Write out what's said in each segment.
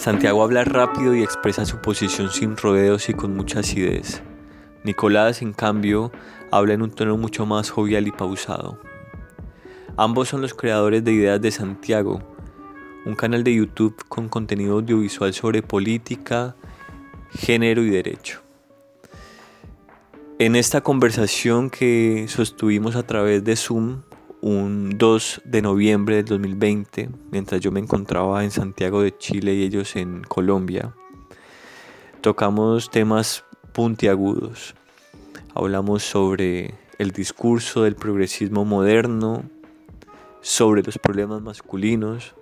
Santiago habla rápido y expresa su posición sin rodeos y con mucha acidez. Nicolás, en cambio, habla en un tono mucho más jovial y pausado. Ambos son los creadores de Ideas de Santiago, un canal de YouTube con contenido audiovisual sobre política, género y derecho. En esta conversación que sostuvimos a través de Zoom un 2 de noviembre del 2020, mientras yo me encontraba en Santiago de Chile y ellos en Colombia, tocamos temas puntiagudos. Hablamos sobre el discurso del progresismo moderno, sobre los problemas masculinos,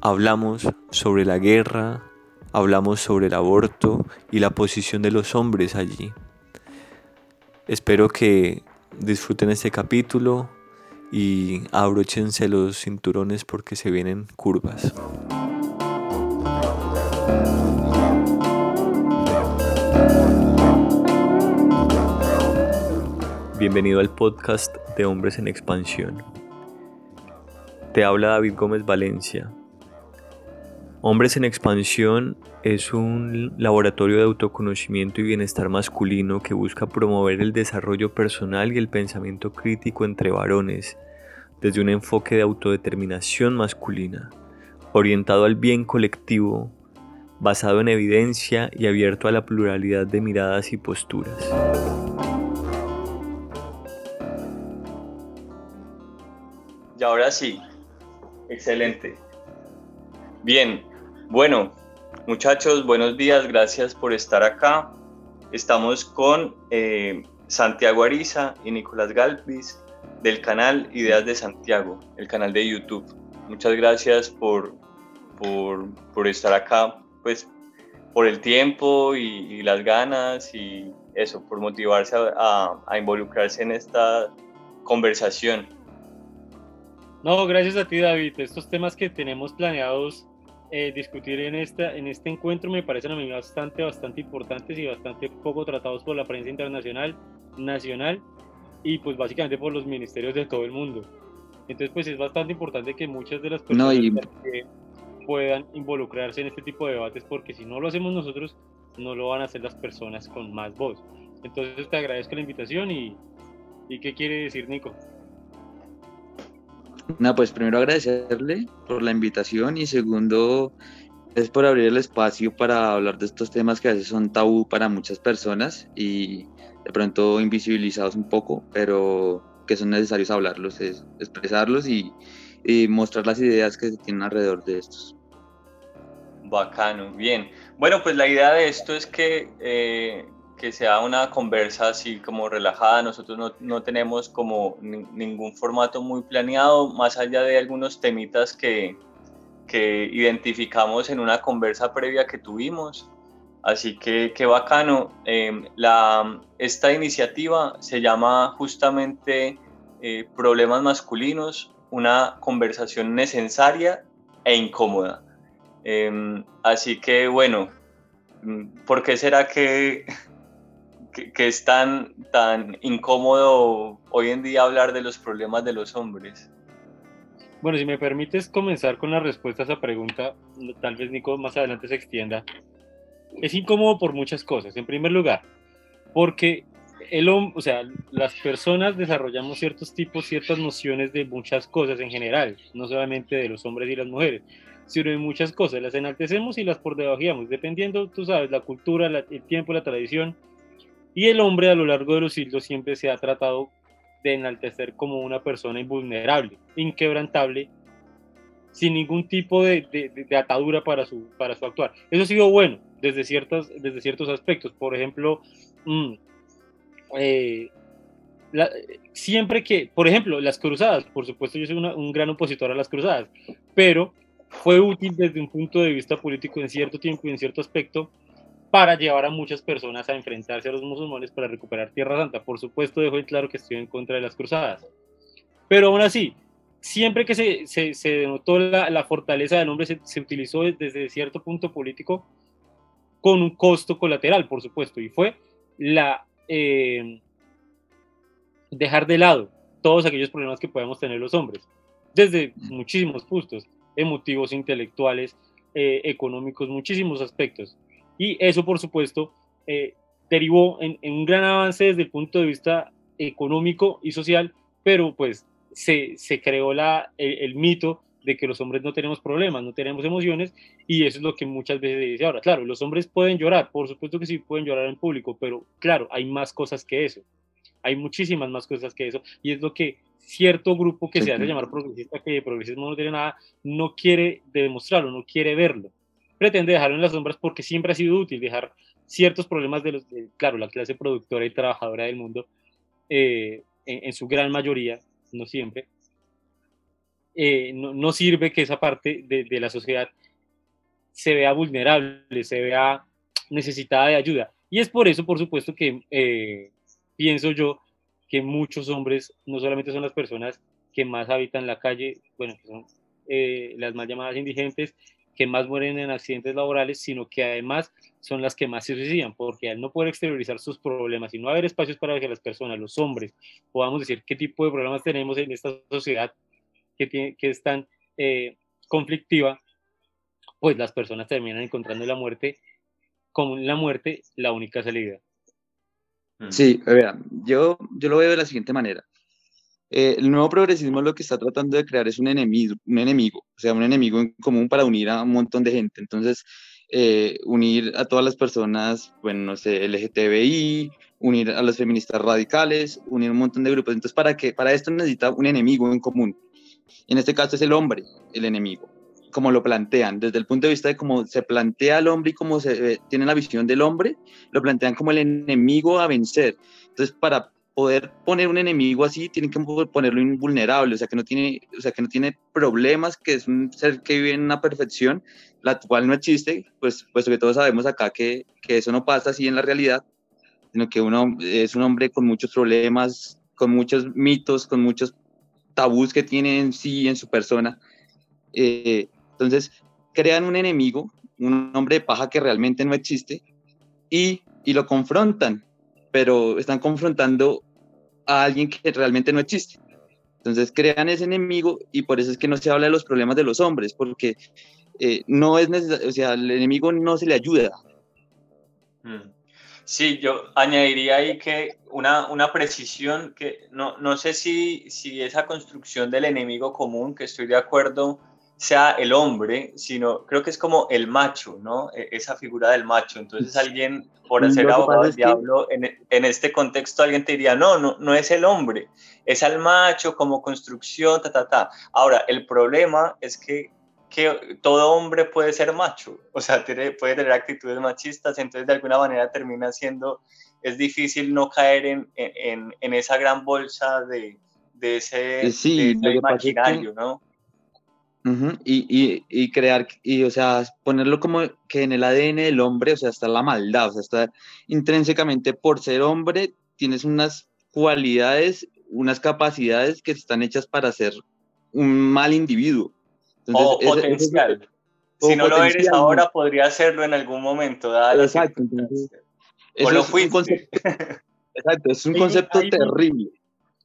hablamos sobre la guerra, hablamos sobre el aborto y la posición de los hombres allí. Espero que disfruten este capítulo y abróchense los cinturones porque se vienen curvas. Bienvenido al podcast de Hombres en Expansión. Te habla David Gómez Valencia, Hombres en Expansión es un laboratorio de autoconocimiento y bienestar masculino que busca promover el desarrollo personal y el pensamiento crítico entre varones desde un enfoque de autodeterminación masculina, orientado al bien colectivo, basado en evidencia y abierto a la pluralidad de miradas y posturas. Y ahora sí, excelente. Bien, bueno, muchachos, buenos días, gracias por estar acá. Estamos con eh, Santiago Ariza y Nicolás Galvis del canal Ideas de Santiago, el canal de YouTube. Muchas gracias por, por, estar acá, pues por el tiempo y, las ganas y eso, por motivarse a, a involucrarse en esta conversación. No, gracias a ti David. Estos temas que tenemos planeados eh, discutir en, esta, en este encuentro me parecen a mí bastante, bastante importantes y bastante poco tratados por la prensa internacional, nacional y pues básicamente por los ministerios de todo el mundo. Entonces pues es bastante importante que muchas de las personas puedan involucrarse en este tipo de debates porque si no lo hacemos nosotros, no lo van a hacer las personas con más voz. Entonces te agradezco la invitación y, y ¿qué quiere decir Nico? No, pues primero agradecerle por la invitación y segundo es por abrir el espacio para hablar de estos temas que a veces son tabú para muchas personas y de pronto invisibilizados un poco, pero que son necesarios hablarlos, expresarlos y, mostrar las ideas que se tienen alrededor de estos. Bacano, bien. Bueno, pues la idea de esto es que eh, que sea una conversa así como relajada. Nosotros no, no tenemos como ningún formato muy planeado, más allá de algunos temitas que, que identificamos en una conversa previa que tuvimos. Así que qué bacano. Em, la, esta iniciativa se llama justamente eh, Problemas Masculinos, una conversación necesaria e incómoda. Em, así que bueno, ¿por qué será que que, es tan, tan incómodo hoy en día hablar de los problemas de los hombres? Bueno, si me permites comenzar con la respuesta a esa pregunta, tal vez Nico más adelante se extienda. Es incómodo por muchas cosas. En primer lugar, porque el, o sea, las personas desarrollamos ciertos tipos, ciertas nociones de muchas cosas en general, no solamente de los hombres y las mujeres, sino de muchas cosas. Las enaltecemos y las por dependiendo, tú sabes, la cultura, el tiempo, la tradición y el hombre a lo largo de los siglos siempre se ha tratado de enaltecer como una persona invulnerable, inquebrantable, sin ningún tipo de, atadura para su, para su actuar. Eso ha sido bueno desde, ciertas, desde ciertos aspectos. Por ejemplo, mm, eh, siempre que, por ejemplo, las cruzadas, por supuesto yo soy un gran opositor a las cruzadas, pero fue útil desde un punto de vista político en cierto tiempo y en cierto aspecto para llevar a muchas personas a enfrentarse a los musulmanes para recuperar Tierra Santa. Por supuesto, dejo en claro que estoy en contra de las cruzadas. Pero aún así, siempre que se, se, denotó la, fortaleza del hombre, se, utilizó desde cierto punto político con un costo colateral, por supuesto, y fue eh, dejar de lado todos aquellos problemas que podemos tener los hombres, desde muchísimos puntos, emotivos, intelectuales, eh, económicos, muchísimos aspectos. Y eso, por supuesto, eh, derivó en, un gran avance desde el punto de vista económico y social, pero pues se, creó el, mito de que los hombres no tenemos problemas, no tenemos emociones, y eso es lo que muchas veces dice ahora. Claro, los hombres pueden llorar, por supuesto que sí pueden llorar en público, pero claro, hay más cosas que eso. Hay muchísimas más cosas que eso, y es lo que cierto grupo que se hace llamar progresista, que progresismo no tiene nada, no quiere demostrarlo, no quiere verlo. Pretende dejarlo en las sombras porque siempre ha sido útil dejar ciertos problemas de los, claro, la clase productora y trabajadora del mundo, eh, en, su gran mayoría, no siempre, eh, no, sirve que esa parte de, la sociedad se vea vulnerable, se vea necesitada de ayuda. Y es por eso, por supuesto, que eh, pienso yo que muchos hombres no solamente son las personas que más habitan la calle, bueno, que son las más llamadas indigentes, que más mueren en accidentes laborales, sino que además son las que más se suicidan, porque al no poder exteriorizar sus problemas y no haber espacios para que las personas, los hombres, podamos decir qué tipo de problemas tenemos en esta sociedad que, que es tan eh, conflictiva, pues las personas terminan encontrando la muerte como la muerte la única salida. Mm. Sí, yo, yo lo veo de la siguiente manera. Eh, el nuevo progresismo lo que está tratando de crear es un enemigo, un enemigo, o sea, un enemigo en común para unir a un montón de gente. Entonces, eh, unir a todas las personas, bueno, no sé, LGTBI, unir a los feministas radicales, unir un montón de grupos. Entonces, ¿para qué? Para esto necesita un enemigo en común. En este caso es el hombre, el enemigo, como lo plantean, desde el punto de vista de cómo se plantea el hombre y cómo se tiene la visión del hombre, lo plantean como el enemigo a vencer. Entonces, para poder poner un enemigo así, tienen que ponerlo invulnerable, o sea, que no tiene, o sea, que no tiene problemas, que es un ser que vive en una perfección, la cual no existe, pues puesto que todos sabemos acá que, que eso no pasa así en la realidad, sino que uno es un hombre con muchos problemas, con muchos mitos, con muchos tabús que tiene en sí, en su persona. Eh, entonces, crean un enemigo, un hombre de paja que realmente no existe, y, y lo confrontan, pero están confrontando a alguien que realmente no existe. Entonces crean ese enemigo y por eso es que no se habla de los problemas de los hombres, porque eh, no es necesario, o sea, al enemigo no se le ayuda. Mm. Sí, yo añadiría ahí que una, una precisión que no, no sé si, si esa construcción del enemigo común, que estoy de acuerdo, sea el hombre, sino creo que es como el macho, ¿no? E, esa figura del macho. Entonces alguien, por ser abogado del diablo, en, en, este contexto alguien te diría, no, no, no es el hombre, es al macho como construcción, ta, ta, ta. Ahora, el problema es que, que todo hombre puede ser macho, o sea, tiene, puede tener actitudes machistas, entonces de alguna manera termina siendo, es difícil no caer en, en, en esa gran bolsa de, de ese, sí, imaginario, ¿no? y, y, crear, y o sea, ponerlo como que en el ADN del hombre, o sea, está la maldad, o sea, está intrínsecamente por ser hombre, tienes unas cualidades, unas capacidades que están hechas para ser un mal individuo. O potencial. si no lo eres ahora, podría serlo en algún momento. exacto. o lo fuiste. exacto, es un concepto terrible.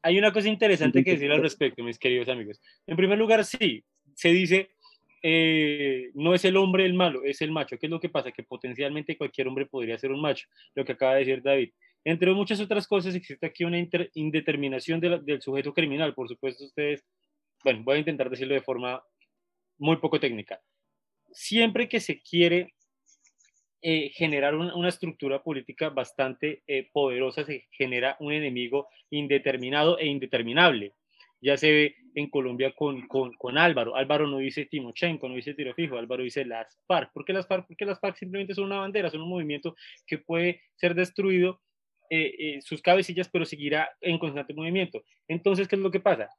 Hay una cosa interesante que decir al respecto, mis queridos amigos. En primer lugar, sí, se dice, eh, no es el hombre el malo, es el macho. ¿Qué es lo que pasa? Que potencialmente cualquier hombre podría ser un macho, lo que acaba de decir David. Entre muchas otras cosas, existe aquí una indeterminación del sujeto criminal. Por supuesto, ustedes, bueno, voy a intentar decirlo de forma muy poco técnica. Siempre que se quiere eh, generar una, estructura política bastante eh, poderosa, se genera un enemigo indeterminado e indeterminable ya se ve en Colombia con, con, con, Álvaro. Álvaro no dice Timochenko, no dice tiro fijo, Álvaro dice las FARC. ¿Por qué las FARC? Porque las FARC simplemente son una bandera, son un movimiento que puede ser destruido eh, eh, sus cabecillas, pero seguirá en constante movimiento. Entonces, ¿qué es lo que pasa?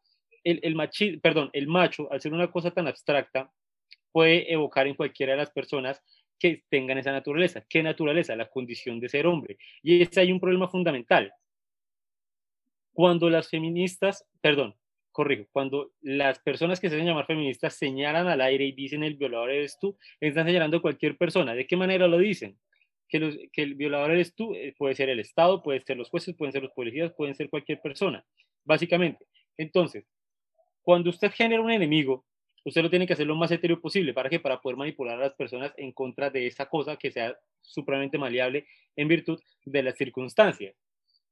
El, el, machi, perdón, el macho, al ser una cosa tan abstracta, puede evocar en cualquiera de las personas que tengan esa naturaleza. ¿Qué naturaleza? La condición de ser hombre. Y ese hay un problema fundamental. Cuando las feministas, perdón, corrijo, cuando las personas que se hacen llamar feministas señalan al aire y dicen el violador eres tú, están señalando a cualquier persona. ¿De qué manera lo dicen? Que, que el violador eres tú, eh, puede ser el Estado, puede ser los jueces, pueden ser los policías, pueden ser cualquier persona, básicamente. Entonces, cuando usted genera un enemigo, usted lo tiene que hacer lo más etéreo posible. ¿Para qué? Para poder manipular a las personas en contra de esa cosa que sea supremamente maleable en virtud de las circunstancias,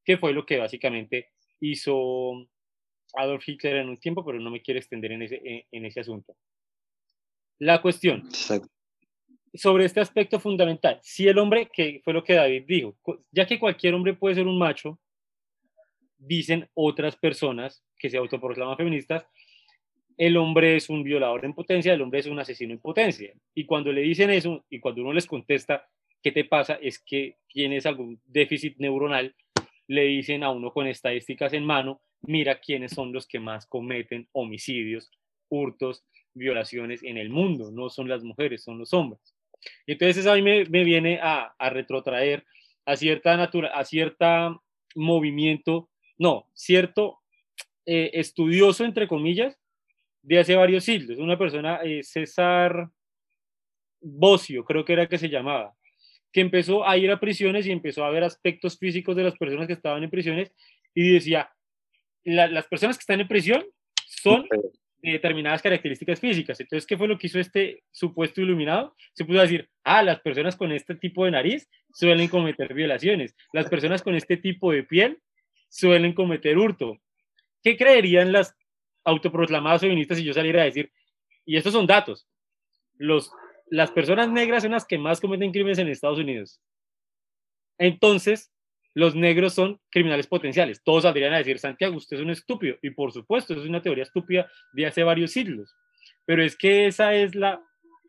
que fue lo que básicamente hizo Adolf Hitler en un tiempo, pero no me quiero extender en ese, en, ese asunto. La cuestión sobre este aspecto fundamental, si el hombre, que fue lo que David dijo, ya que cualquier hombre puede ser un macho, dicen otras personas que se autoproclaman feministas, el hombre es un violador en potencia, el hombre es un asesino en potencia. Y cuando le dicen eso, y cuando uno les contesta, ¿qué te pasa? Es que tienes algún déficit neuronal, le dicen a uno con estadísticas en mano, mira quiénes son los que más cometen homicidios, hurtos, violaciones en el mundo. No son las mujeres, son los hombres. Entonces a mí me, viene a, retrotraer a cierta natura, a cierta movimiento, no, cierto eh, estudioso, entre comillas, de hace varios siglos. Una persona, eh, César Bocio, creo que era que se llamaba, que empezó a ir a prisiones y empezó a ver aspectos físicos de las personas que estaban en prisiones y decía, las personas que están en prisión son de determinadas características físicas. Entonces, ¿qué fue lo que hizo este supuesto iluminado? Se pudo decir, ah, las personas con este tipo de nariz suelen cometer violaciones, las personas con este tipo de piel suelen cometer hurto. ¿Qué creerían las autoproclamadas feministas si yo saliera a decir, y estos son datos, los, las personas negras son las que más cometen crímenes en Estados Unidos? Entonces, los negros son criminales potenciales. Todos saldrían a decir, Santiago, usted es un estúpido. Y por supuesto, es una teoría estúpida de hace varios siglos. Pero es que esa es la,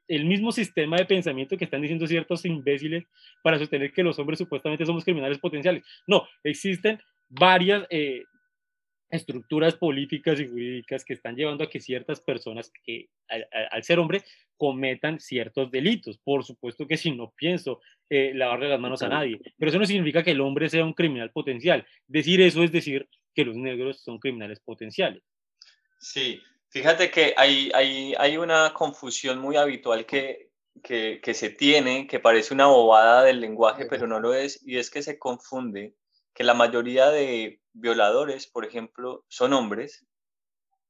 el mismo sistema de pensamiento que están diciendo ciertos imbéciles para sostener que los hombres supuestamente somos criminales potenciales. No, existen varias eh, estructuras políticas y jurídicas que están llevando a que ciertas personas que al, ser hombre cometan ciertos delitos. Por supuesto que si no pienso eh, lavarle las manos a nadie, pero eso no significa que el hombre sea un criminal potencial. Decir eso es decir que los negros son criminales potenciales. Sí, fíjate que hay, hay, hay una confusión muy habitual que, que, que se tiene, que parece una bobada del lenguaje, pero no lo es, y es que se confunde que la mayoría de violadores, por ejemplo, son hombres,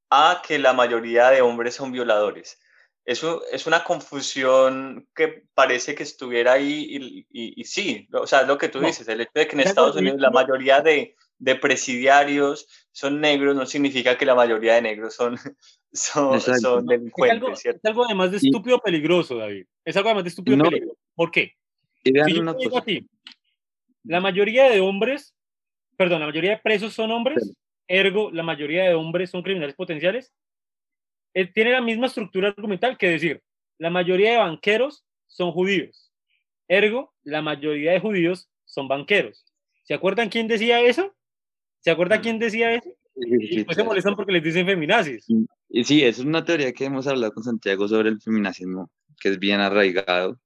a que la mayoría de hombres son violadores. Eso es una confusión que parece que estuviera ahí y, sí, o sea, lo que tú dices, el hecho de que en Estados Unidos la mayoría de, de, presidiarios son negros no significa que la mayoría de negros son, son, son delincuentes. Es algo, además de estúpido peligroso, David. Es algo además de estúpido peligroso. ¿Por qué? la mayoría de hombres perdón, la mayoría de presos son hombres, ergo la mayoría de hombres son criminales potenciales, eh, tiene la misma estructura argumental que decir, la mayoría de banqueros son judíos, ergo la mayoría de judíos son banqueros. ¿Se acuerdan quién decía eso? ¿Se acuerdan quién decía eso? Y después se molestan porque les dicen feminazis. Y sí, es una teoría que hemos hablado con Santiago sobre el feminazismo, que es bien arraigado.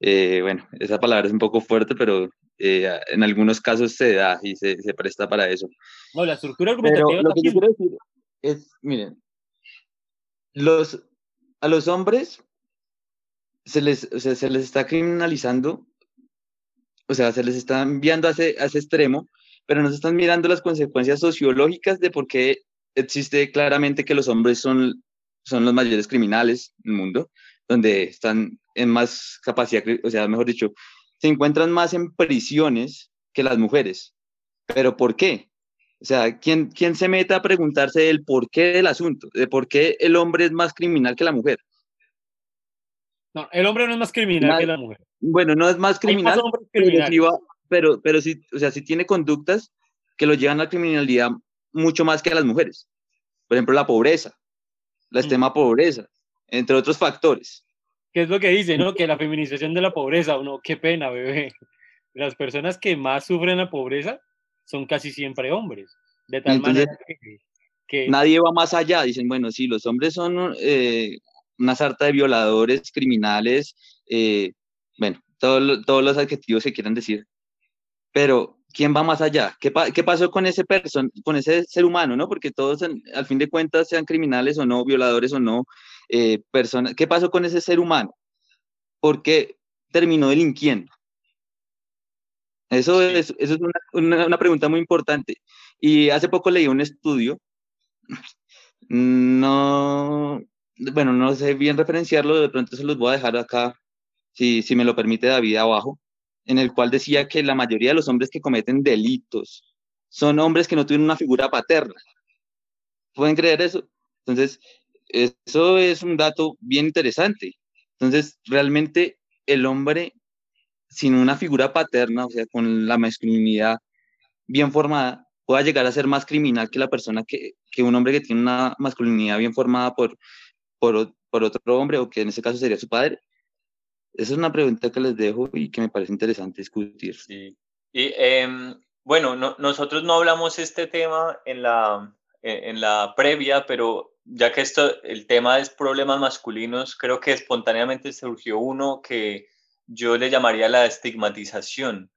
Eh, bueno, esa palabra es un poco fuerte, pero eh, en algunos casos se da y se, se, presta para eso. No, la estructura argumentativa. Pero lo que yo quiero decir es, miren, los, a los hombres se les, o sea, se les está criminalizando, o sea, se les está enviando a ese, a ese extremo, pero no se están mirando las consecuencias sociológicas de por qué existe claramente que los hombres son, son los mayores criminales del mundo, donde están en más capacidad, o sea, mejor dicho, se encuentran más en prisiones que las mujeres. ¿Pero por qué? O sea, ¿quién, quién se mete a preguntarse el por qué del asunto? ¿De por qué el hombre es más criminal que la mujer? No, el hombre no es más criminal que la mujer. Bueno, no es más criminal, pero, pero, sí, o sea, sí tiene conductas que lo llevan a la criminalidad mucho más que a las mujeres. Por ejemplo, la pobreza, la mm. extrema pobreza, entre otros factores. ¿Qué es lo que dice, no? Que la feminización de la pobreza, uno, qué pena, bebé. Las personas que más sufren la pobreza son casi siempre hombres. De tal manera que, Nadie va más allá. Dicen, bueno, sí, los hombres son eh, una sarta de violadores, criminales, eh, bueno, todos los adjetivos que quieran decir. Pero, ¿quién va más allá? ¿Qué, qué pasó con ese, person con ese ser humano, no? Porque todos, al fin de cuentas, sean criminales o no, violadores o no, eh, personas. ¿Qué pasó con ese ser humano? ¿Por qué terminó delinquiendo? Eso es, eso es una, una, pregunta muy importante. Y hace poco leí un estudio, no, bueno, no sé bien referenciarlo, de pronto se los voy a dejar acá, si, si me lo permite David abajo, en el cual decía que la mayoría de los hombres que cometen delitos son hombres que no tienen una figura paterna. ¿Pueden creer eso? Entonces, eso es un dato bien interesante. Entonces, realmente el hombre sin una figura paterna, o sea, con la masculinidad bien formada, pueda llegar a ser más criminal que la persona que, que un hombre que tiene una masculinidad bien formada por, por, por, otro hombre o que en ese caso sería su padre. Esa es una pregunta que les dejo y que me parece interesante discutir. Sí. Y em, bueno, no, nosotros no hablamos este tema en la, en la previa, pero ya que esto, el tema es problemas masculinos, creo que espontáneamente surgió uno que yo le llamaría la estigmatización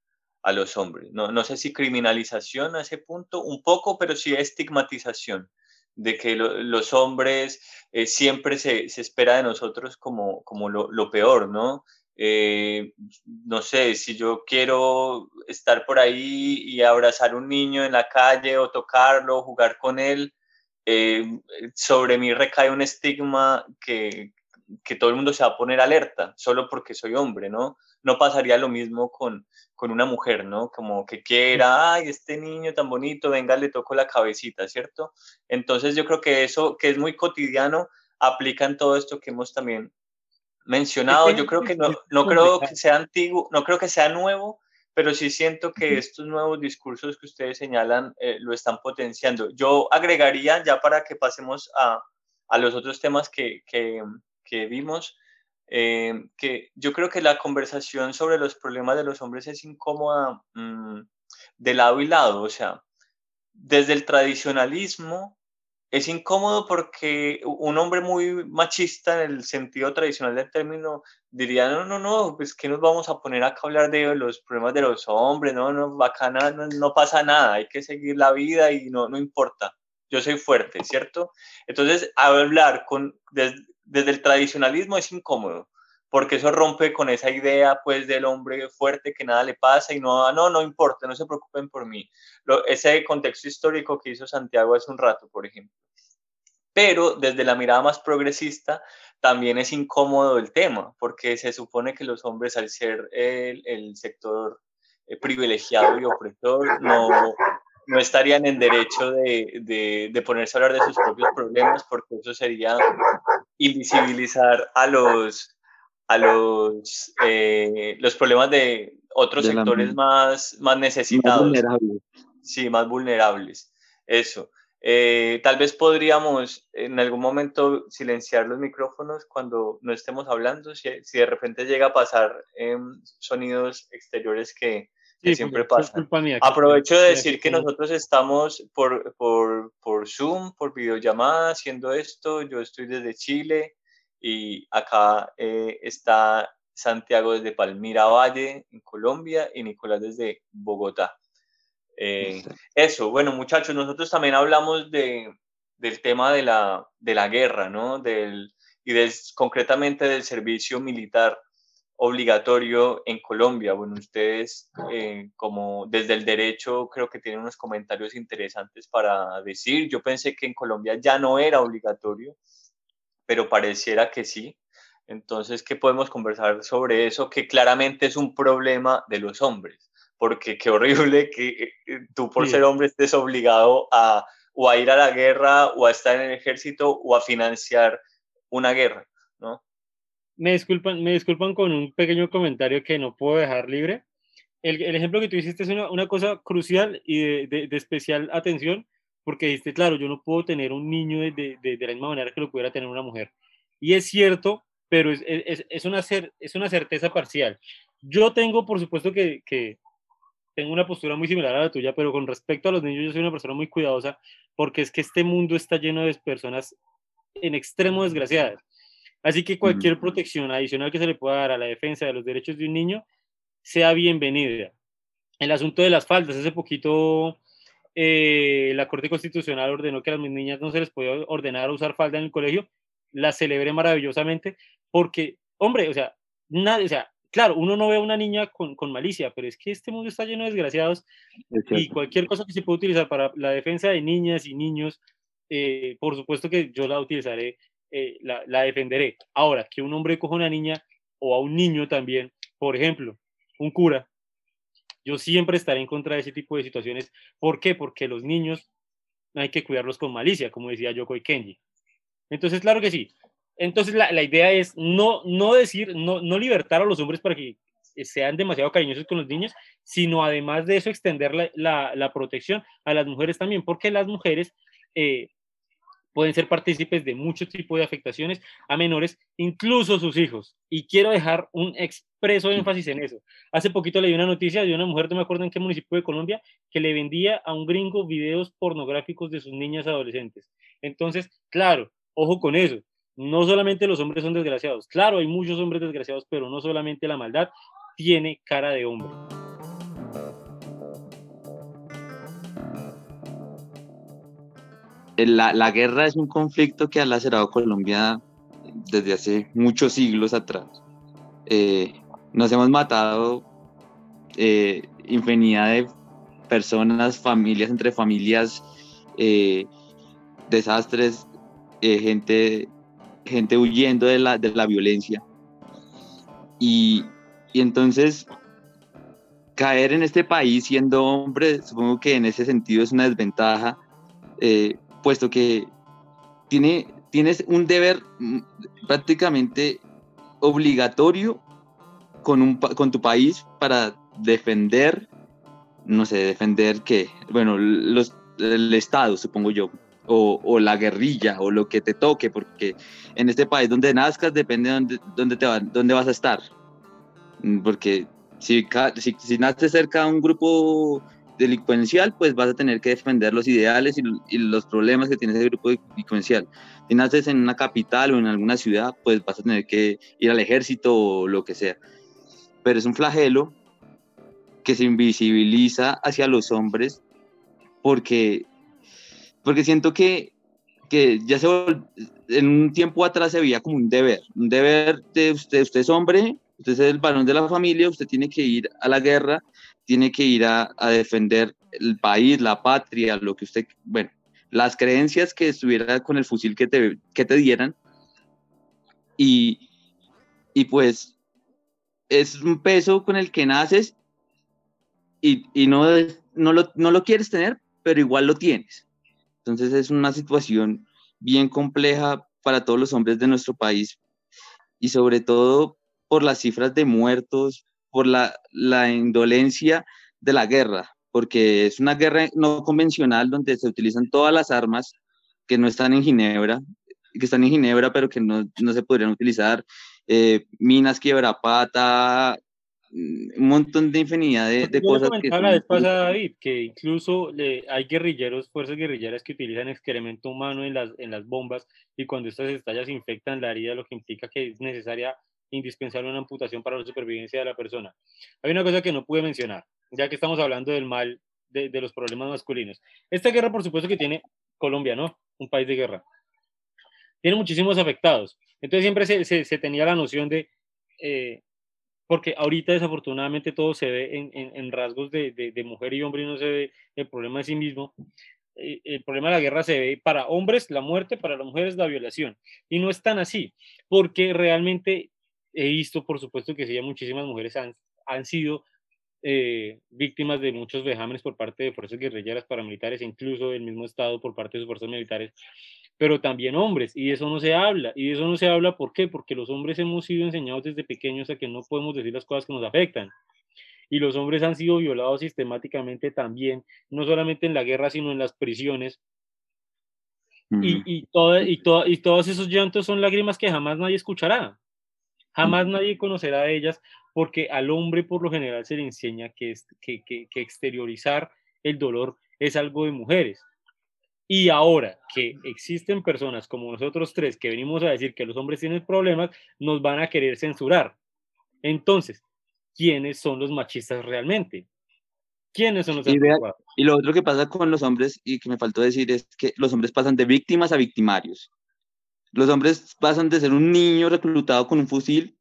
a los hombres. No, no sé si criminalización a ese punto, un poco, pero sí estigmatización de que los hombres eh, siempre se, se, espera de nosotros como, como lo, lo peor, ¿no? Eh, no sé, si yo quiero estar por ahí y abrazar a un niño en la calle o tocarlo, jugar con él, eh, sobre mí recae un estigma que, que todo el mundo se va a poner alerta solo porque soy hombre, ¿no? No pasaría lo mismo con, con una mujer, ¿no? Como que quiera, ay, este niño tan bonito, venga, le toco la cabecita, ¿cierto? Entonces yo creo que eso, que es muy cotidiano, aplica en todo esto que hemos también mencionado. Yo creo que no, no creo que sea antiguo, no creo que sea nuevo, pero sí siento que estos nuevos discursos que ustedes señalan eh, lo están potenciando. Yo agregaría, ya para que pasemos a, a los otros temas que, que, que vimos, eh, que yo creo que la conversación sobre los problemas de los hombres es incómoda mm, de lado y lado, o sea, desde el tradicionalismo es incómodo porque un hombre muy machista en el sentido tradicional del término diría, no, no, no, pues que nos vamos a poner acá a hablar de los problemas de los hombres, no, no, bacana, no, no pasa nada, hay que seguir la vida y no, no importa, yo soy fuerte, ¿cierto? Entonces, hablar con, desde, desde el tradicionalismo es incómodo, porque eso rompe con esa idea pues del hombre fuerte que nada le pasa y no, no, no importa, no se preocupen por mí. Lo, ese contexto histórico que hizo Santiago hace un rato, por ejemplo. Pero desde la mirada más progresista también es incómodo el tema, porque se supone que los hombres al ser el, el sector eh, privilegiado y opresor no, no estarían en derecho de, de, de, ponerse a hablar de sus propios problemas porque eso sería invisibilizar a los, a los, eh, los problemas de otros de sectores más, más necesitados. Más vulnerables. Sí, más vulnerables. Eso. Eh, tal vez podríamos en algún momento silenciar los micrófonos cuando no estemos hablando, si, si de repente llega a pasar eh, sonidos exteriores que, que siempre pasa. Aprovecho de decir que nosotros estamos por, por, por Zoom, por videollamada, haciendo esto. Yo estoy desde Chile y acá eh, está Santiago desde Palmira Valle, en Colombia, y Nicolás desde Bogotá. Eh, eso, bueno, muchachos, nosotros también hablamos de, del tema de la, de la guerra, ¿no? Del, y del, concretamente del servicio militar obligatorio en Colombia. Bueno, ustedes eh, como desde el derecho creo que tienen unos comentarios interesantes para decir. Yo pensé que en Colombia ya no era obligatorio, pero pareciera que sí. Entonces, ¿qué podemos conversar sobre eso? Que claramente es un problema de los hombres, porque qué horrible que eh, tú por ser hombre estés obligado a o a ir a la guerra o a estar en el ejército o a financiar una guerra, ¿no? me disculpan, me disculpan con un pequeño comentario que no puedo dejar libre. El, el ejemplo que tú hiciste es una, una cosa crucial y de, de, de, especial atención, porque dijiste, claro, yo no puedo tener un niño de, de, la misma manera que lo pudiera tener una mujer. Y es cierto, pero es, es, es, una, cer es una certeza parcial. Yo tengo, por supuesto, que, que tengo una postura muy similar a la tuya, pero con respecto a los niños, yo soy una persona muy cuidadosa, porque es que este mundo está lleno de personas en extremo desgraciadas Así que cualquier protección adicional que se le pueda dar a la defensa de los derechos de un niño sea bienvenida. El asunto de las faldas, hace poquito eh, la Corte Constitucional ordenó que a las niñas no se les podía ordenar usar falda en el colegio. La celebré maravillosamente porque, hombre, o sea, nada, o sea, claro, uno no ve a una niña con, con, malicia, pero es que este mundo está lleno de desgraciados y cualquier cosa que se pueda utilizar para la defensa de niñas y niños, eh, por supuesto que yo la utilizaré eh, la, la, defenderé. Ahora, que un hombre coja a una niña o a un niño también, por ejemplo, un cura, yo siempre estaré en contra de ese tipo de situaciones. ¿Por qué? Porque los niños hay que cuidarlos con malicia, como decía Yoko y Kenji. Entonces, claro que sí. Entonces, la, idea es no, no decir, no, no libertar a los hombres para que sean demasiado cariñosos con los niños, sino además de eso extender la protección a las mujeres también, porque las mujeres eh, pueden ser partícipes de muchos tipos de afectaciones a menores, incluso sus hijos. Y quiero dejar un expreso énfasis en eso. Hace poquito leí una noticia de una mujer, no me acuerdo en qué municipio de Colombia, que le vendía a un gringo videos pornográficos de sus niñas adolescentes. Entonces, claro, ojo con eso. No solamente los hombres son desgraciados. Claro, hay muchos hombres desgraciados, pero no solamente la maldad tiene cara de hombre. La, la, guerra es un conflicto que ha lacerado Colombia desde hace muchos siglos atrás. Eh, nos hemos matado eh, infinidad de personas, familias entre familias, eh, desastres, eh, gente, gente huyendo de la, de la violencia. Y, y entonces caer en este país siendo hombre, supongo que en ese sentido es una desventaja, eh, puesto que tiene, tienes un deber mm, prácticamente obligatorio con, un, con tu país para defender, no sé, defender qué, bueno, los, el Estado, supongo yo, o, o, la guerrilla, o lo que te toque, porque en este país donde nazcas depende de dónde, dónde, te va, dónde vas a estar. Porque si, si, si naces cerca de un grupo delincuencial, pues vas a tener que defender los ideales y, los problemas que tiene ese grupo delincuencial. Si naces en una capital o en alguna ciudad, pues vas a tener que ir al ejército o lo que sea. Pero es un flagelo que se invisibiliza hacia los hombres porque, porque siento que, que ya se en un tiempo atrás se veía como un deber, un deber de usted, usted es hombre, usted es el varón de la familia, usted tiene que ir a la guerra, tiene que ir a, defender el país, la patria, lo que usted, bueno, las creencias que estuviera con el fusil que te, que te dieran. Y, y pues es un peso con el que naces y, y no, no, lo, no lo quieres tener, pero igual lo tienes. Entonces es una situación bien compleja para todos los hombres de nuestro país y sobre todo por las cifras de muertos, por la, la indolencia de la guerra, porque es una guerra no convencional donde se utilizan todas las armas que no están en Ginebra, que están en Ginebra, pero que no, no se podrían utilizar, eh, minas quiebrapata, un montón de infinidad de, de cosas. que la vez pasada, David, que incluso le, hay guerrilleros, fuerzas guerrilleras que utilizan excremento humano en las, en las bombas y cuando estas estallas infectan la herida, lo que implica que es necesaria indispensable una amputación para la supervivencia de la persona. Hay una cosa que no pude mencionar, ya que estamos hablando del mal, de, de los problemas masculinos. Esta guerra, por supuesto, que tiene Colombia, ¿no? Un país de guerra. Tiene muchísimos afectados. Entonces siempre se, se, se tenía la noción de, eh, porque ahorita desafortunadamente todo se ve en, en, en rasgos de, de, de, mujer y hombre y no se ve el problema de sí mismo. Eh, el problema de la guerra se ve para hombres la muerte, para las mujeres la violación. Y no es tan así, porque realmente he visto, por supuesto, que sí, muchísimas mujeres han, han sido eh, víctimas de muchos vejámenes por parte de fuerzas guerrilleras paramilitares, incluso del mismo Estado por parte de sus fuerzas militares, pero también hombres, y de eso no se habla. Y de eso no se habla, ¿por qué? Porque los hombres hemos sido enseñados desde pequeños a que no podemos decir las cosas que nos afectan. Y los hombres han sido violados sistemáticamente también, no solamente en la guerra, sino en las prisiones. Mm. Y, y, todo, y, todo, y todos esos llantos son lágrimas que jamás nadie escuchará. Jamás nadie conocerá de ellas porque al hombre por lo general se le enseña que, que, que, que, exteriorizar el dolor es algo de mujeres. Y ahora que existen personas como nosotros tres que venimos a decir que los hombres tienen problemas, nos van a querer censurar. Entonces, ¿quiénes son los machistas realmente? ¿Quiénes son los y, vea, y lo otro que pasa con los hombres, y que me faltó decir, es que los hombres pasan de víctimas a victimarios. Los hombres pasan de ser un niño reclutado con un fusil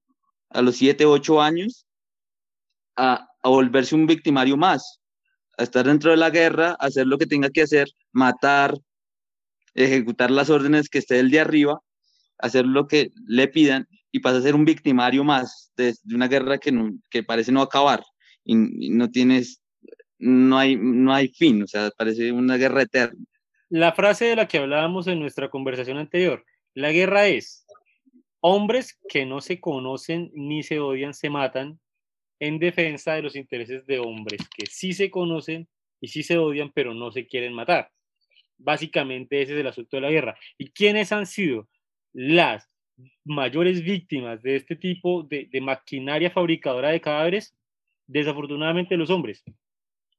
a los 7, 8 años a, a, volverse un victimario más, a estar dentro de la guerra, a hacer lo que tenga que hacer, matar, ejecutar las órdenes que esté el de arriba, hacer lo que le pidan y pasa a ser un victimario más de, una guerra que, que parece no acabar y, no tienes, no hay, no hay fin, o sea, parece una guerra eterna. La frase de la que hablábamos en nuestra conversación anterior, la guerra es hombres que no se conocen ni se odian, se matan en defensa de los intereses de hombres que sí se conocen y sí se odian, pero no se quieren matar. Básicamente ese es el asunto de la guerra. ¿Y quiénes han sido las mayores víctimas de este tipo de, maquinaria fabricadora de cadáveres? Desafortunadamente los hombres.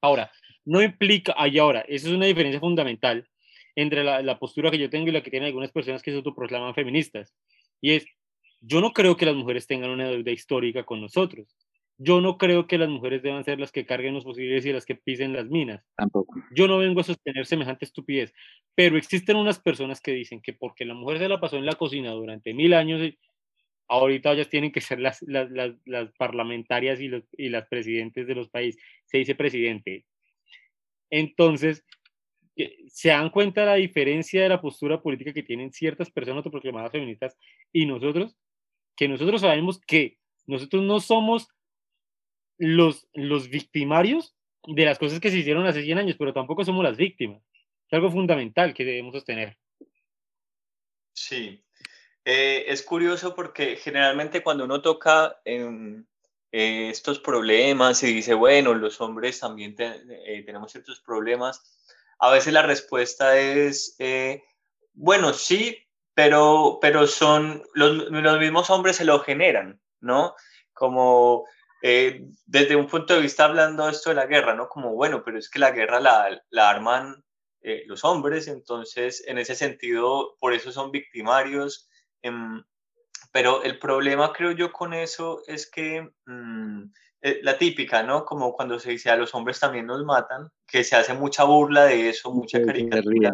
Ahora, no implica, y ahora, esa es una diferencia fundamental entre la, la, postura que yo tengo y la que tienen algunas personas que se autoproclaman feministas. Y es, yo no creo que las mujeres tengan una deuda histórica con nosotros. Yo no creo que las mujeres deban ser las que carguen los fusiles y las que pisen las minas. Tampoco. Yo no vengo a sostener semejante estupidez, pero existen unas personas que dicen que porque la mujer se la pasó en la cocina durante mil años, ahorita ellas tienen que ser las, las, las, parlamentarias y, los, y las presidentes de los países. Se dice presidente. Entonces, se dan cuenta la diferencia de la postura política que tienen ciertas personas autoproclamadas feministas y nosotros, que nosotros sabemos que nosotros no somos los, los victimarios de las cosas que se hicieron hace 100 años, pero tampoco somos las víctimas. Es algo fundamental que debemos sostener. Sí, eh, es curioso porque generalmente cuando uno toca en, eh, estos problemas y dice, bueno, los hombres también eh, tenemos ciertos problemas, a veces la respuesta es, bueno, sí, pero, pero son los, los mismos hombres se lo generan, ¿no? Como eh, desde un punto de vista hablando esto de la guerra, ¿no? Como, bueno, pero es que la guerra la, la arman eh, los hombres, entonces en ese sentido, por eso son victimarios. Em, pero el problema, creo yo, con eso es que mm, eh, la típica, ¿no? Como cuando se dice a los hombres también nos matan, que se hace mucha burla de eso, mucha caricatura.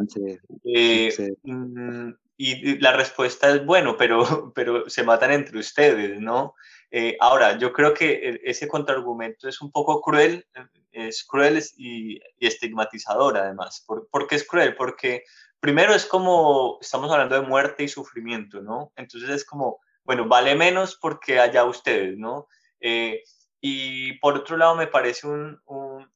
Mm, y la respuesta es, bueno, pero, pero se matan entre ustedes, ¿no? Eh, ahora, yo creo que ese contraargumento es un poco cruel, es cruel y, estigmatizador además. ¿Por, qué es cruel? Porque primero es como, estamos hablando de muerte y sufrimiento, ¿no? Entonces es como, bueno, vale menos porque haya ustedes, ¿no? Eh, y por otro lado me parece un,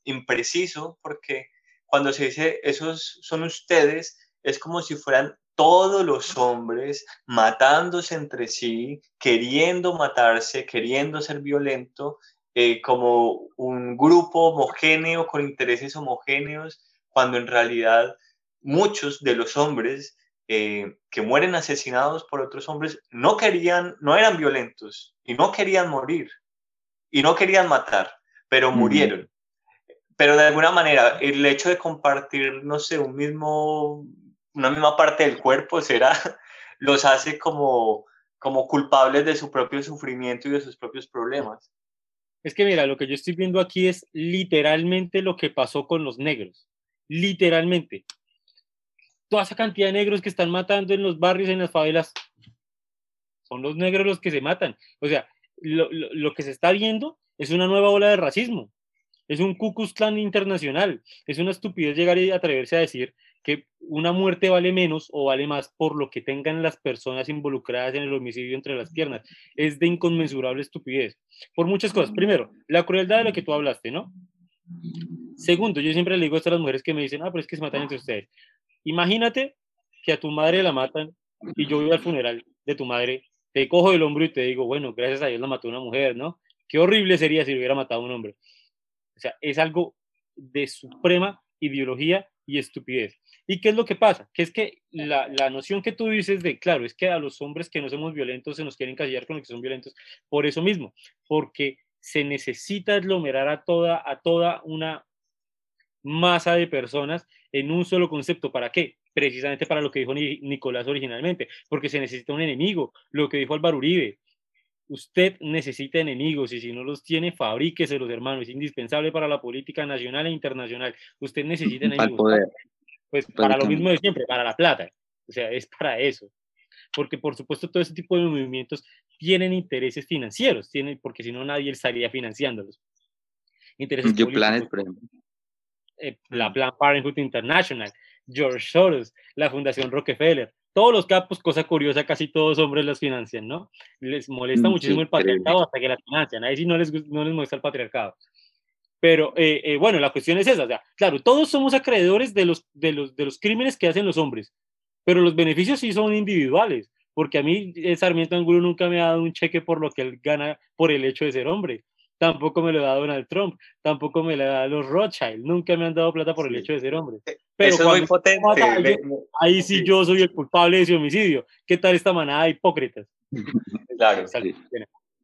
impreciso porque cuando se dice esos son ustedes, es como si fueran todos los hombres matándose entre sí, queriendo matarse, queriendo ser violento, eh, como un grupo homogéneo con intereses homogéneos, cuando en realidad muchos de los hombres eh, que mueren asesinados por otros hombres no querían, no eran violentos y no querían morir y no querían matar, pero murieron. Pero de alguna manera el hecho de compartir, no sé, un mismo una misma parte del cuerpo, será, los hace como, como culpables de su propio sufrimiento y de sus propios problemas. Es que mira, lo que yo estoy viendo aquí es literalmente lo que pasó con los negros. Literalmente. Toda esa cantidad de negros que están matando en los barrios, en las favelas, son los negros los que se matan. O sea, lo, lo, que se está viendo es una nueva ola de racismo. Es un Ku Klux internacional. Es una estupidez llegar y atreverse a decir que una muerte vale menos o vale más por lo que tengan las personas involucradas en el homicidio entre las piernas. Es de inconmensurable estupidez. Por muchas cosas. Primero, la crueldad de la que tú hablaste, ¿no? Segundo, yo siempre le digo a las mujeres que me dicen, ah, pero es que se matan entre ustedes. Imagínate que a tu madre la matan y yo voy al funeral de tu madre, te cojo del hombro y te digo, bueno, gracias a Dios la mató una mujer, ¿no? Qué horrible sería si hubiera matado un hombre. O sea, es algo de suprema ideología y estupidez. ¿Y qué es lo que pasa? Que es que la, la, noción que tú dices de, claro, es que a los hombres que no somos violentos se nos quieren callar con los que son violentos, por eso mismo, porque se necesita aglomerar a toda, a toda una masa de personas en un solo concepto. ¿Para qué? Precisamente para lo que dijo Nicolás originalmente, porque se necesita un enemigo, lo que dijo Álvaro Uribe. Usted necesita enemigos y si no los tiene, fabríquese los hermanos. Es indispensable para la política nacional e internacional. Usted necesita enemigos. Pues para lo mismo de siempre, para la plata. O sea, es para eso. Porque por supuesto todo ese tipo de movimientos tienen intereses financieros, tienen, porque si no nadie estaría financiándolos. Intereses Planet, por ejemplo. Eh, la Plan Parenthood International. George Soros, la Fundación Rockefeller, todos los capos, cosa curiosa, casi todos hombres los financian, ¿no? Les molesta mm, muchísimo el patriarcado hasta que la financian, ahí sí no les, no les molesta el patriarcado. Pero eh, eh, bueno, la cuestión es esa, o sea, claro, todos somos acreedores de los, de, los, de los crímenes que hacen los hombres, pero los beneficios sí son individuales, porque a mí eh, Sarmiento Angulo nunca me ha dado un cheque por lo que él gana por el hecho de ser hombre. Tampoco me lo da Donald Trump, tampoco me lo da los Rothschild, nunca me han dado plata por el hecho de ser hombre. Pero Eso es potente. ahí sí yo soy el culpable de ese homicidio. ¿Qué tal esta manada de hipócritas? Claro.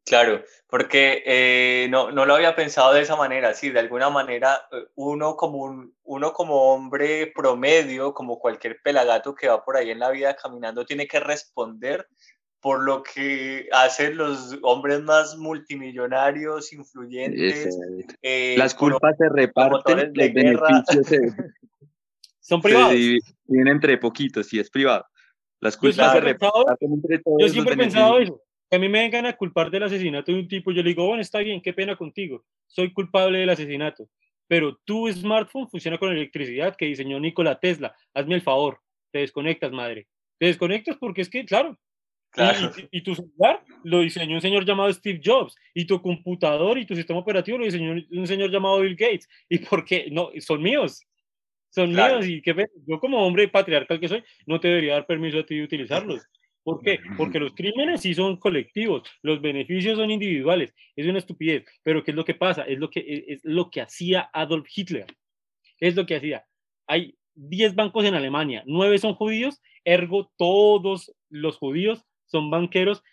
Claro, porque eh, no, no, lo había pensado de esa manera, sí, de alguna manera eh, uno como, un, uno como hombre promedio, como cualquier pelagato que va por ahí en la vida caminando, tiene que responder por lo que hacen los hombres más multimillonarios, influyentes. Eh, Las culpas se reparten, de los beneficios son privados. Vienen entre poquitos, sí, es privado. Las culpas se reparten entre todos. Yo siempre he pensado eso a mí me vengan a culpar del asesinato de un tipo, yo le digo, bueno, está bien, qué pena contigo, soy culpable del asesinato, pero tu smartphone funciona con electricidad que diseñó Nikola Tesla, hazme el favor, te desconectas, madre, te desconectas porque es que, claro, Y, tu celular lo diseñó un señor llamado Steve Jobs, y tu computador y tu sistema operativo lo diseñó un señor llamado Bill Gates, y por qué, no, son míos, son míos, y qué yo como hombre patriarcal que soy, no te debería dar permiso a ti de utilizarlos. ¿Por qué? Porque los crímenes sí son colectivos, los beneficios son individuales. Es una estupidez. Pero ¿qué es lo que pasa? Es lo que, e, es lo que hacía Adolf Hitler. Es lo que hacía. Hay 10 bancos en Alemania, 9 son judíos, ergo todos los judíos son banqueros,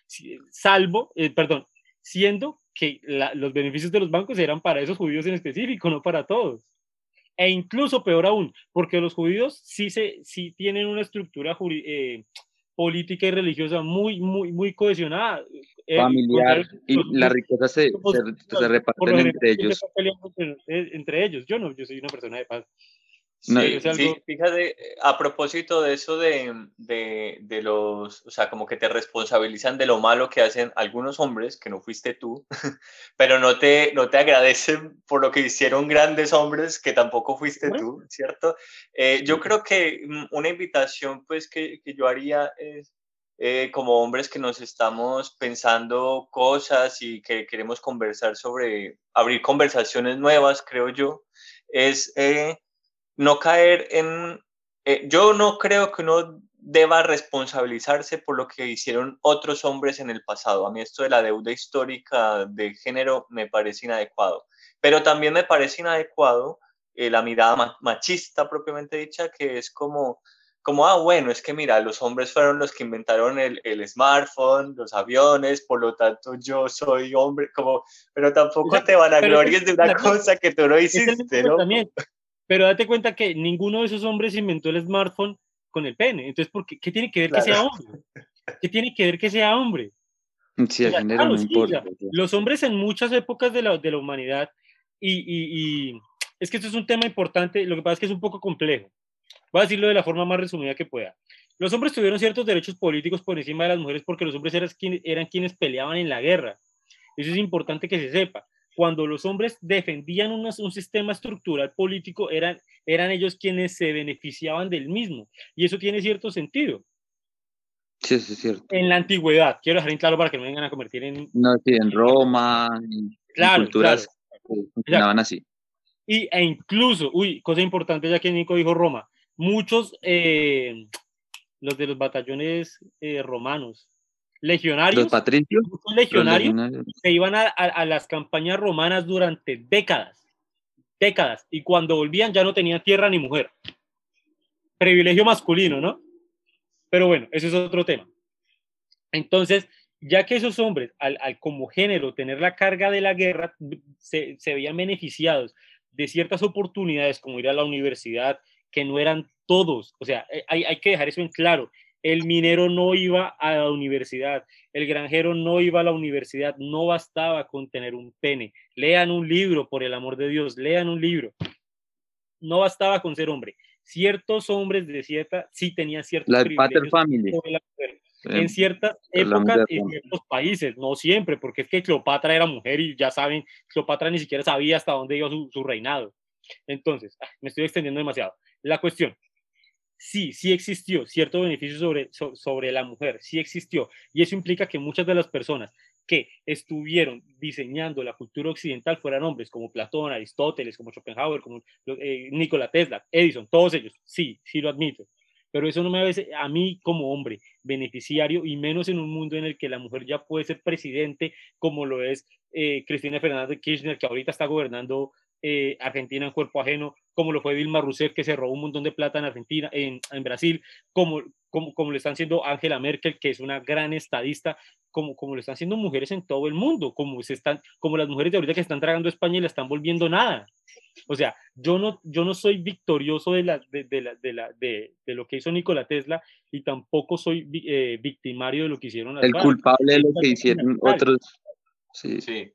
salvo, eh, perdón, siendo que los beneficios de los bancos eran para esos judíos en específico, no para todos. E incluso peor aún, porque los judíos sí, se, sí tienen una estructura eh, política y religiosa muy, muy, muy cohesionada. Eh, Familiar, y la riqueza se, se, reparten entre ellos. Entre ellos, yo no, yo soy una persona de paz. Sí, fíjate, a propósito de eso de, de, de, los, o sea, como que te responsabilizan de lo malo que hacen algunos hombres, que no fuiste tú, pero no te, no te agradecen por lo que hicieron grandes hombres, que tampoco fuiste tú, ¿cierto? Eh, yo creo que mm, una invitación, pues, que, que yo haría es, eh, como hombres que nos estamos pensando cosas y que queremos conversar sobre, abrir conversaciones nuevas, creo yo, es... Eh, no caer en... Eh, yo no creo que uno deba responsabilizarse por lo que hicieron otros hombres en el pasado. A mí esto de la deuda histórica de género me parece inadecuado. Pero también me parece inadecuado eh, la mirada machista propiamente dicha, que es como, como, ah, bueno, es que mira, los hombres fueron los que inventaron el, el smartphone, los aviones, por lo tanto yo soy hombre, como, pero tampoco te van a glorias de una cosa que tú no hiciste, ¿no? Pero date cuenta que ninguno de esos hombres inventó el smartphone con el pene. Entonces, ¿por qué, tiene que ver que sea hombre? ¿Qué tiene que ver que sea hombre? Sí, el género no importa. los hombres en muchas épocas de la, de la humanidad, y, y, y, es que esto es un tema importante, lo que pasa es que es un poco complejo. Voy a decirlo de la forma más resumida que pueda. Los hombres tuvieron ciertos derechos políticos por encima de las mujeres porque los hombres eran eran quienes peleaban en la guerra. Eso es importante que se sepa cuando los hombres defendían un sistema estructural político, eran, eran ellos quienes se beneficiaban del mismo. Y eso tiene cierto sentido. Sí, es cierto. En la antigüedad, quiero dejar en claro para que no vengan a convertir en... No, sí, en Roma, en, claro, culturas funcionaban así. Y, e incluso, uy, cosa importante ya que Nico dijo Roma, muchos, eh, los de los batallones eh, romanos, legionarios, los patricios, legionarios, se iban a, las campañas romanas durante décadas, décadas, y cuando volvían ya no tenían tierra ni mujer. Privilegio masculino, ¿no? Pero bueno, ese es otro tema. Entonces, ya que esos hombres, al, como género tener la carga de la guerra, se, se veían beneficiados de ciertas oportunidades, como ir a la universidad, que no eran todos, o sea, eh, hay, hay que dejar eso en claro, el minero no iba a la universidad, el granjero no iba a la universidad, no bastaba con tener un pene. Lean un libro, por el amor de Dios, lean un libro. No bastaba con ser hombre. Ciertos hombres de cierta, sí tenían ciertos la privilegios family. en ciertas épocas y en ciertos países, no siempre, porque es que Cleopatra era mujer y ya saben, Cleopatra ni siquiera sabía hasta dónde iba su, su reinado. Entonces, ah, me estoy extendiendo demasiado. La cuestión, sí, sí existió cierto beneficio sobre, sobre la mujer, sí existió. Y eso implica que muchas de las personas que estuvieron diseñando la cultura occidental fueran hombres como Platón, Aristóteles, como Schopenhauer, como eh, Nikola Tesla, Edison, todos ellos, sí, sí lo admito. Pero eso no me hace a mí como hombre beneficiario y menos en un mundo en el que la mujer ya puede ser presidente como lo es eh, Cristina Fernández de Kirchner, que ahorita está gobernando eh, Argentina en cuerpo ajeno, como lo fue Dilma Rousseff, que se robó un montón de plata en Argentina, en, en Brasil, como, como, como lo están haciendo Angela Merkel, que es una gran estadista, como, como lo están haciendo mujeres en todo el mundo, como, se están, como las mujeres de ahorita que están tragando España y la están volviendo nada. O sea, yo no, yo no soy victorioso de, la, de, de, la, de, la, de, de lo que hizo Nikola Tesla y tampoco soy eh, victimario de lo que hicieron. El culpable de lo que hicieron otros. Sí. sí.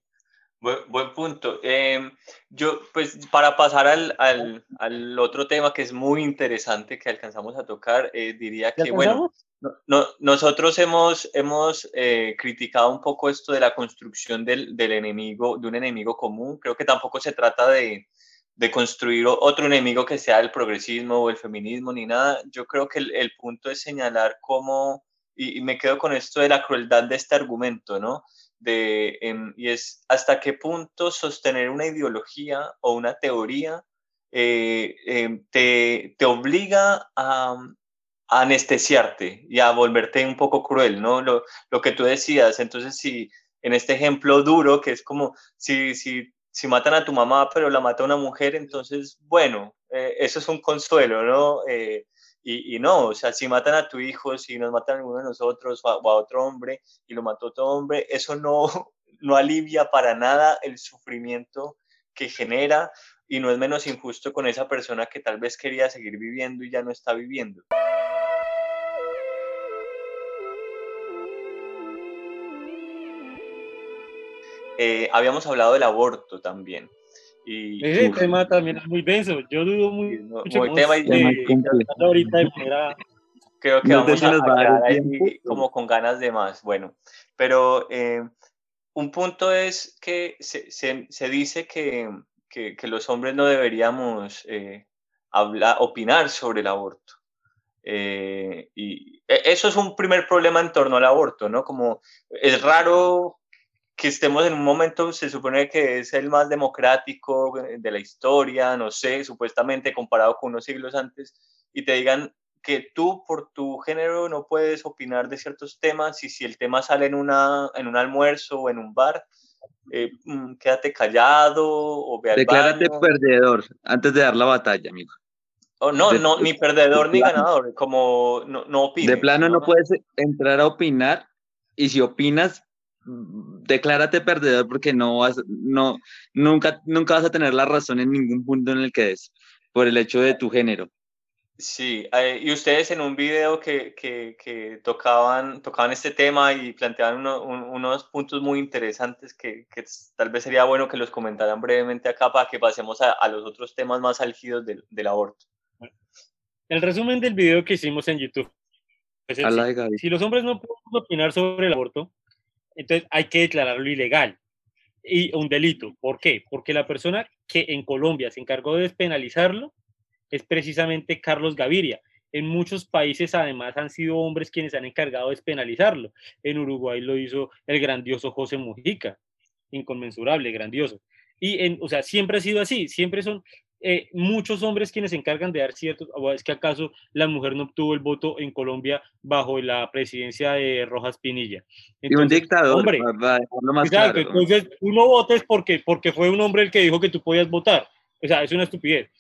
Buen, punto. Em, yo, pues, para pasar al, al, al, otro tema que es muy interesante que alcanzamos a tocar, eh, diría que, bueno, no, nosotros hemos, hemos eh, criticado un poco esto de la construcción del, del, enemigo, de un enemigo común. Creo que tampoco se trata de, de, construir otro enemigo que sea el progresismo o el feminismo ni nada. Yo creo que el, el punto es señalar cómo, y, y me quedo con esto de la crueldad de este argumento, ¿no? Em, y es hasta qué punto sostener una ideología o una teoría eh, em, te, te, obliga a, anestesiarte y a volverte un poco cruel, ¿no? Lo, lo, que tú decías, entonces si en este ejemplo duro, que es como si, si, si matan a tu mamá pero la mata una mujer, entonces, bueno, eh, eso es un consuelo, ¿no? Y, no, o sea, si matan a tu hijo, si nos matan a alguno de nosotros o a, otro hombre y lo mató otro hombre, eso no, no alivia para nada el sufrimiento que genera y no es menos injusto con esa persona que tal vez quería seguir viviendo y ya no está viviendo. Eh, habíamos hablado del aborto también. Y, Ese tema también es muy denso. Yo dudo muy, mucho muy tema ahorita de manera... Creo que vamos a, a ahí como con ganas de más. Bueno, pero eh, un punto es que se, se, se dice que, que, que, los hombres no deberíamos eh, hablar, opinar sobre el aborto. Eh, y e, eso es un primer problema en torno al aborto, ¿no? Como es raro que estemos en un momento, se supone que es el más democrático de la historia, no sé, supuestamente comparado con unos siglos antes, y te digan que tú por tu género no puedes opinar de ciertos temas y si el tema sale en, una, en un almuerzo o en un bar, eh, mm, quédate callado o ve al Declárate perdedor antes de dar la batalla, amigo. Oh, no, no, ni perdedor ni ganador, como no, no opines. De plano no puedes entrar a opinar y si opinas, declárate perdedor porque no vas, no, nunca, nunca vas a tener la razón en ningún punto en el que es, por el hecho de tu género. Sí, eh, y ustedes en un video que, que, que, tocaban, tocaban este tema y planteaban unos puntos muy interesantes que, que, tal vez sería bueno que los comentaran brevemente acá para que pasemos a, a los otros temas más álgidos del, del, aborto. El resumen del video que hicimos en YouTube. Es si los hombres no pueden opinar sobre el aborto, entonces hay que declararlo ilegal y un delito. ¿Por qué? Porque la persona que en Colombia se encargó de despenalizarlo es precisamente Carlos Gaviria. En muchos países además han sido hombres quienes han encargado de despenalizarlo. En Uruguay lo hizo el grandioso José Mujica, inconmensurable, grandioso. Y en, o sea, siempre ha sido así, siempre son eh, muchos hombres quienes se encargan de dar ciertos, o es que acaso la mujer no obtuvo el voto en Colombia bajo la presidencia de Rojas Pinilla. y un dictador, hombre, más claro. entonces uno vota es porque, porque fue un hombre el que dijo que tú podías votar. O sea, es una estupidez.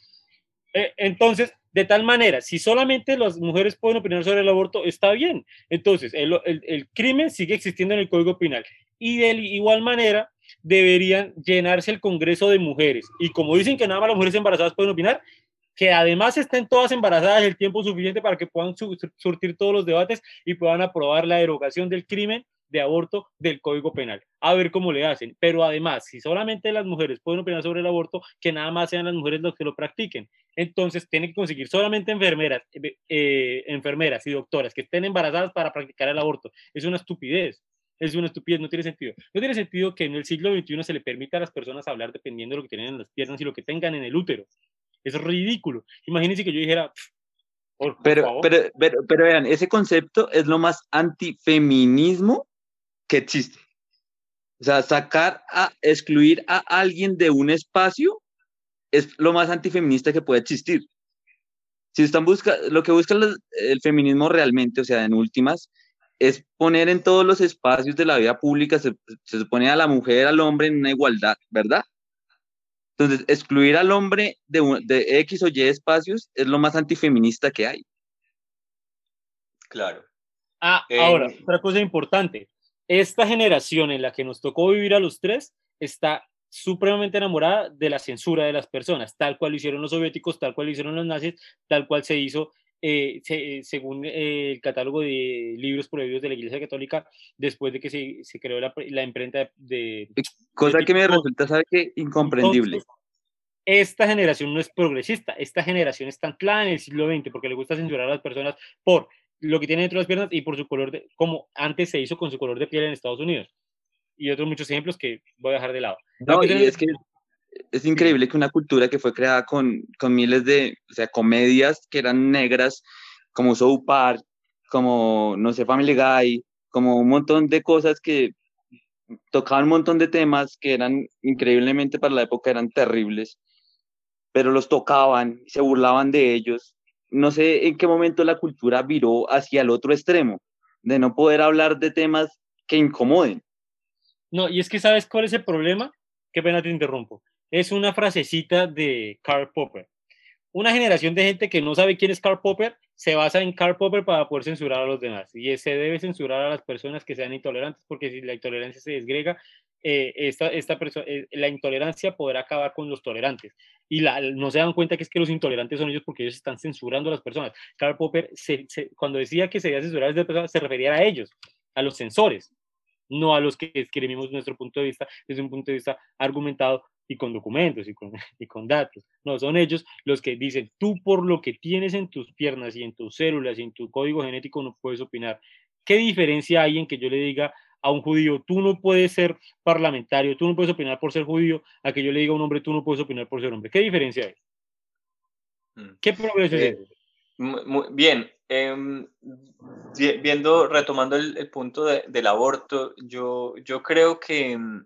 Eh, entonces, de tal manera, si solamente las mujeres pueden opinar sobre el aborto, está bien. Entonces, el, el, el crimen sigue existiendo en el Código Penal. Y de igual manera, deberían llenarse el Congreso de mujeres. Y como dicen que nada más las mujeres embarazadas pueden opinar, que además estén todas embarazadas el tiempo suficiente para que puedan surtir todos los debates y puedan aprobar la derogación del crimen de aborto del Código Penal. A ver cómo le hacen. Pero además, si solamente las mujeres pueden opinar sobre el aborto, que nada más sean las mujeres los que lo practiquen. Entonces, tienen que conseguir solamente enfermeras, eh, eh enfermeras y doctoras que estén embarazadas para practicar el aborto. Es una estupidez es una estupidez, no tiene sentido. No tiene sentido que en el siglo XXI se le permita a las personas hablar dependiendo de lo que tienen en las piernas y lo que tengan en el útero. Es ridículo. Imagínense que yo dijera, pero, pero, pero, pero vean, ese concepto es lo más antifeminismo que existe. O sea, sacar a excluir a alguien de un espacio es lo más antifeminista que puede existir. Si están busca, lo que busca el, feminismo realmente, o sea, en últimas, es poner en todos los espacios de la vida pública, se, se supone a la mujer, al hombre en una igualdad, ¿verdad? Entonces, excluir al hombre de, de X o Y espacios es lo más antifeminista que hay. Claro. Ah, ahora, eh, otra cosa importante. Esta generación en la que nos tocó vivir a los tres está supremamente enamorada de la censura de las personas, tal cual lo hicieron los soviéticos, tal cual lo hicieron los nazis, tal cual se hizo eh, según eh, el catálogo de libros prohibidos de la Iglesia Católica después de que se, se creó la, la, imprenta de... Cosa que me resulta, ¿sabe qué? Incomprendible. esta generación no es progresista, esta generación está anclada en el siglo XX porque le gusta censurar a las personas por lo que tiene dentro de las piernas y por su color, de, como antes se hizo con su color de piel en Estados Unidos y otros muchos ejemplos que voy a dejar de lado. No, y es que es increíble que una cultura que fue creada con, con miles de, o sea, comedias que eran negras, como South Park, como, no sé, Family Guy, como un montón de cosas que tocaban un montón de temas que eran increíblemente para la época eran terribles, pero los tocaban, se burlaban de ellos. No sé en qué momento la cultura viró hacia el otro extremo, de no poder hablar de temas que incomoden. No, y es que sabes cuál es el problema. Qué pena te interrumpo. Es una frasecita de Karl Popper. Una generación de gente que no sabe quién es Karl Popper se basa en Karl Popper para poder censurar a los demás. Y se debe censurar a las personas que sean intolerantes, porque si la intolerancia se desgrega, eh, esta, esta eh, la intolerancia podrá acabar con los tolerantes. Y la, no se dan cuenta que es que los intolerantes son ellos porque ellos están censurando a las personas. Karl Popper, se, cuando decía que se debía censurar a las personas, se refería a ellos, a los censores no a los que escribimos nuestro punto de vista desde un punto de vista argumentado y con documentos y con, y con datos. No, son ellos los que dicen, tú por lo que tienes en tus piernas y en tus células y en tu código genético no puedes opinar. ¿Qué diferencia hay en que yo le diga a un judío, tú no puedes ser parlamentario, tú no puedes opinar por ser judío, a que yo le diga a un hombre, tú no puedes opinar por ser hombre? ¿Qué diferencia hay? Mm. ¿Qué progreso es eh, ese? Muy, bien, em, viendo, retomando el, punto del aborto, yo, yo creo que em,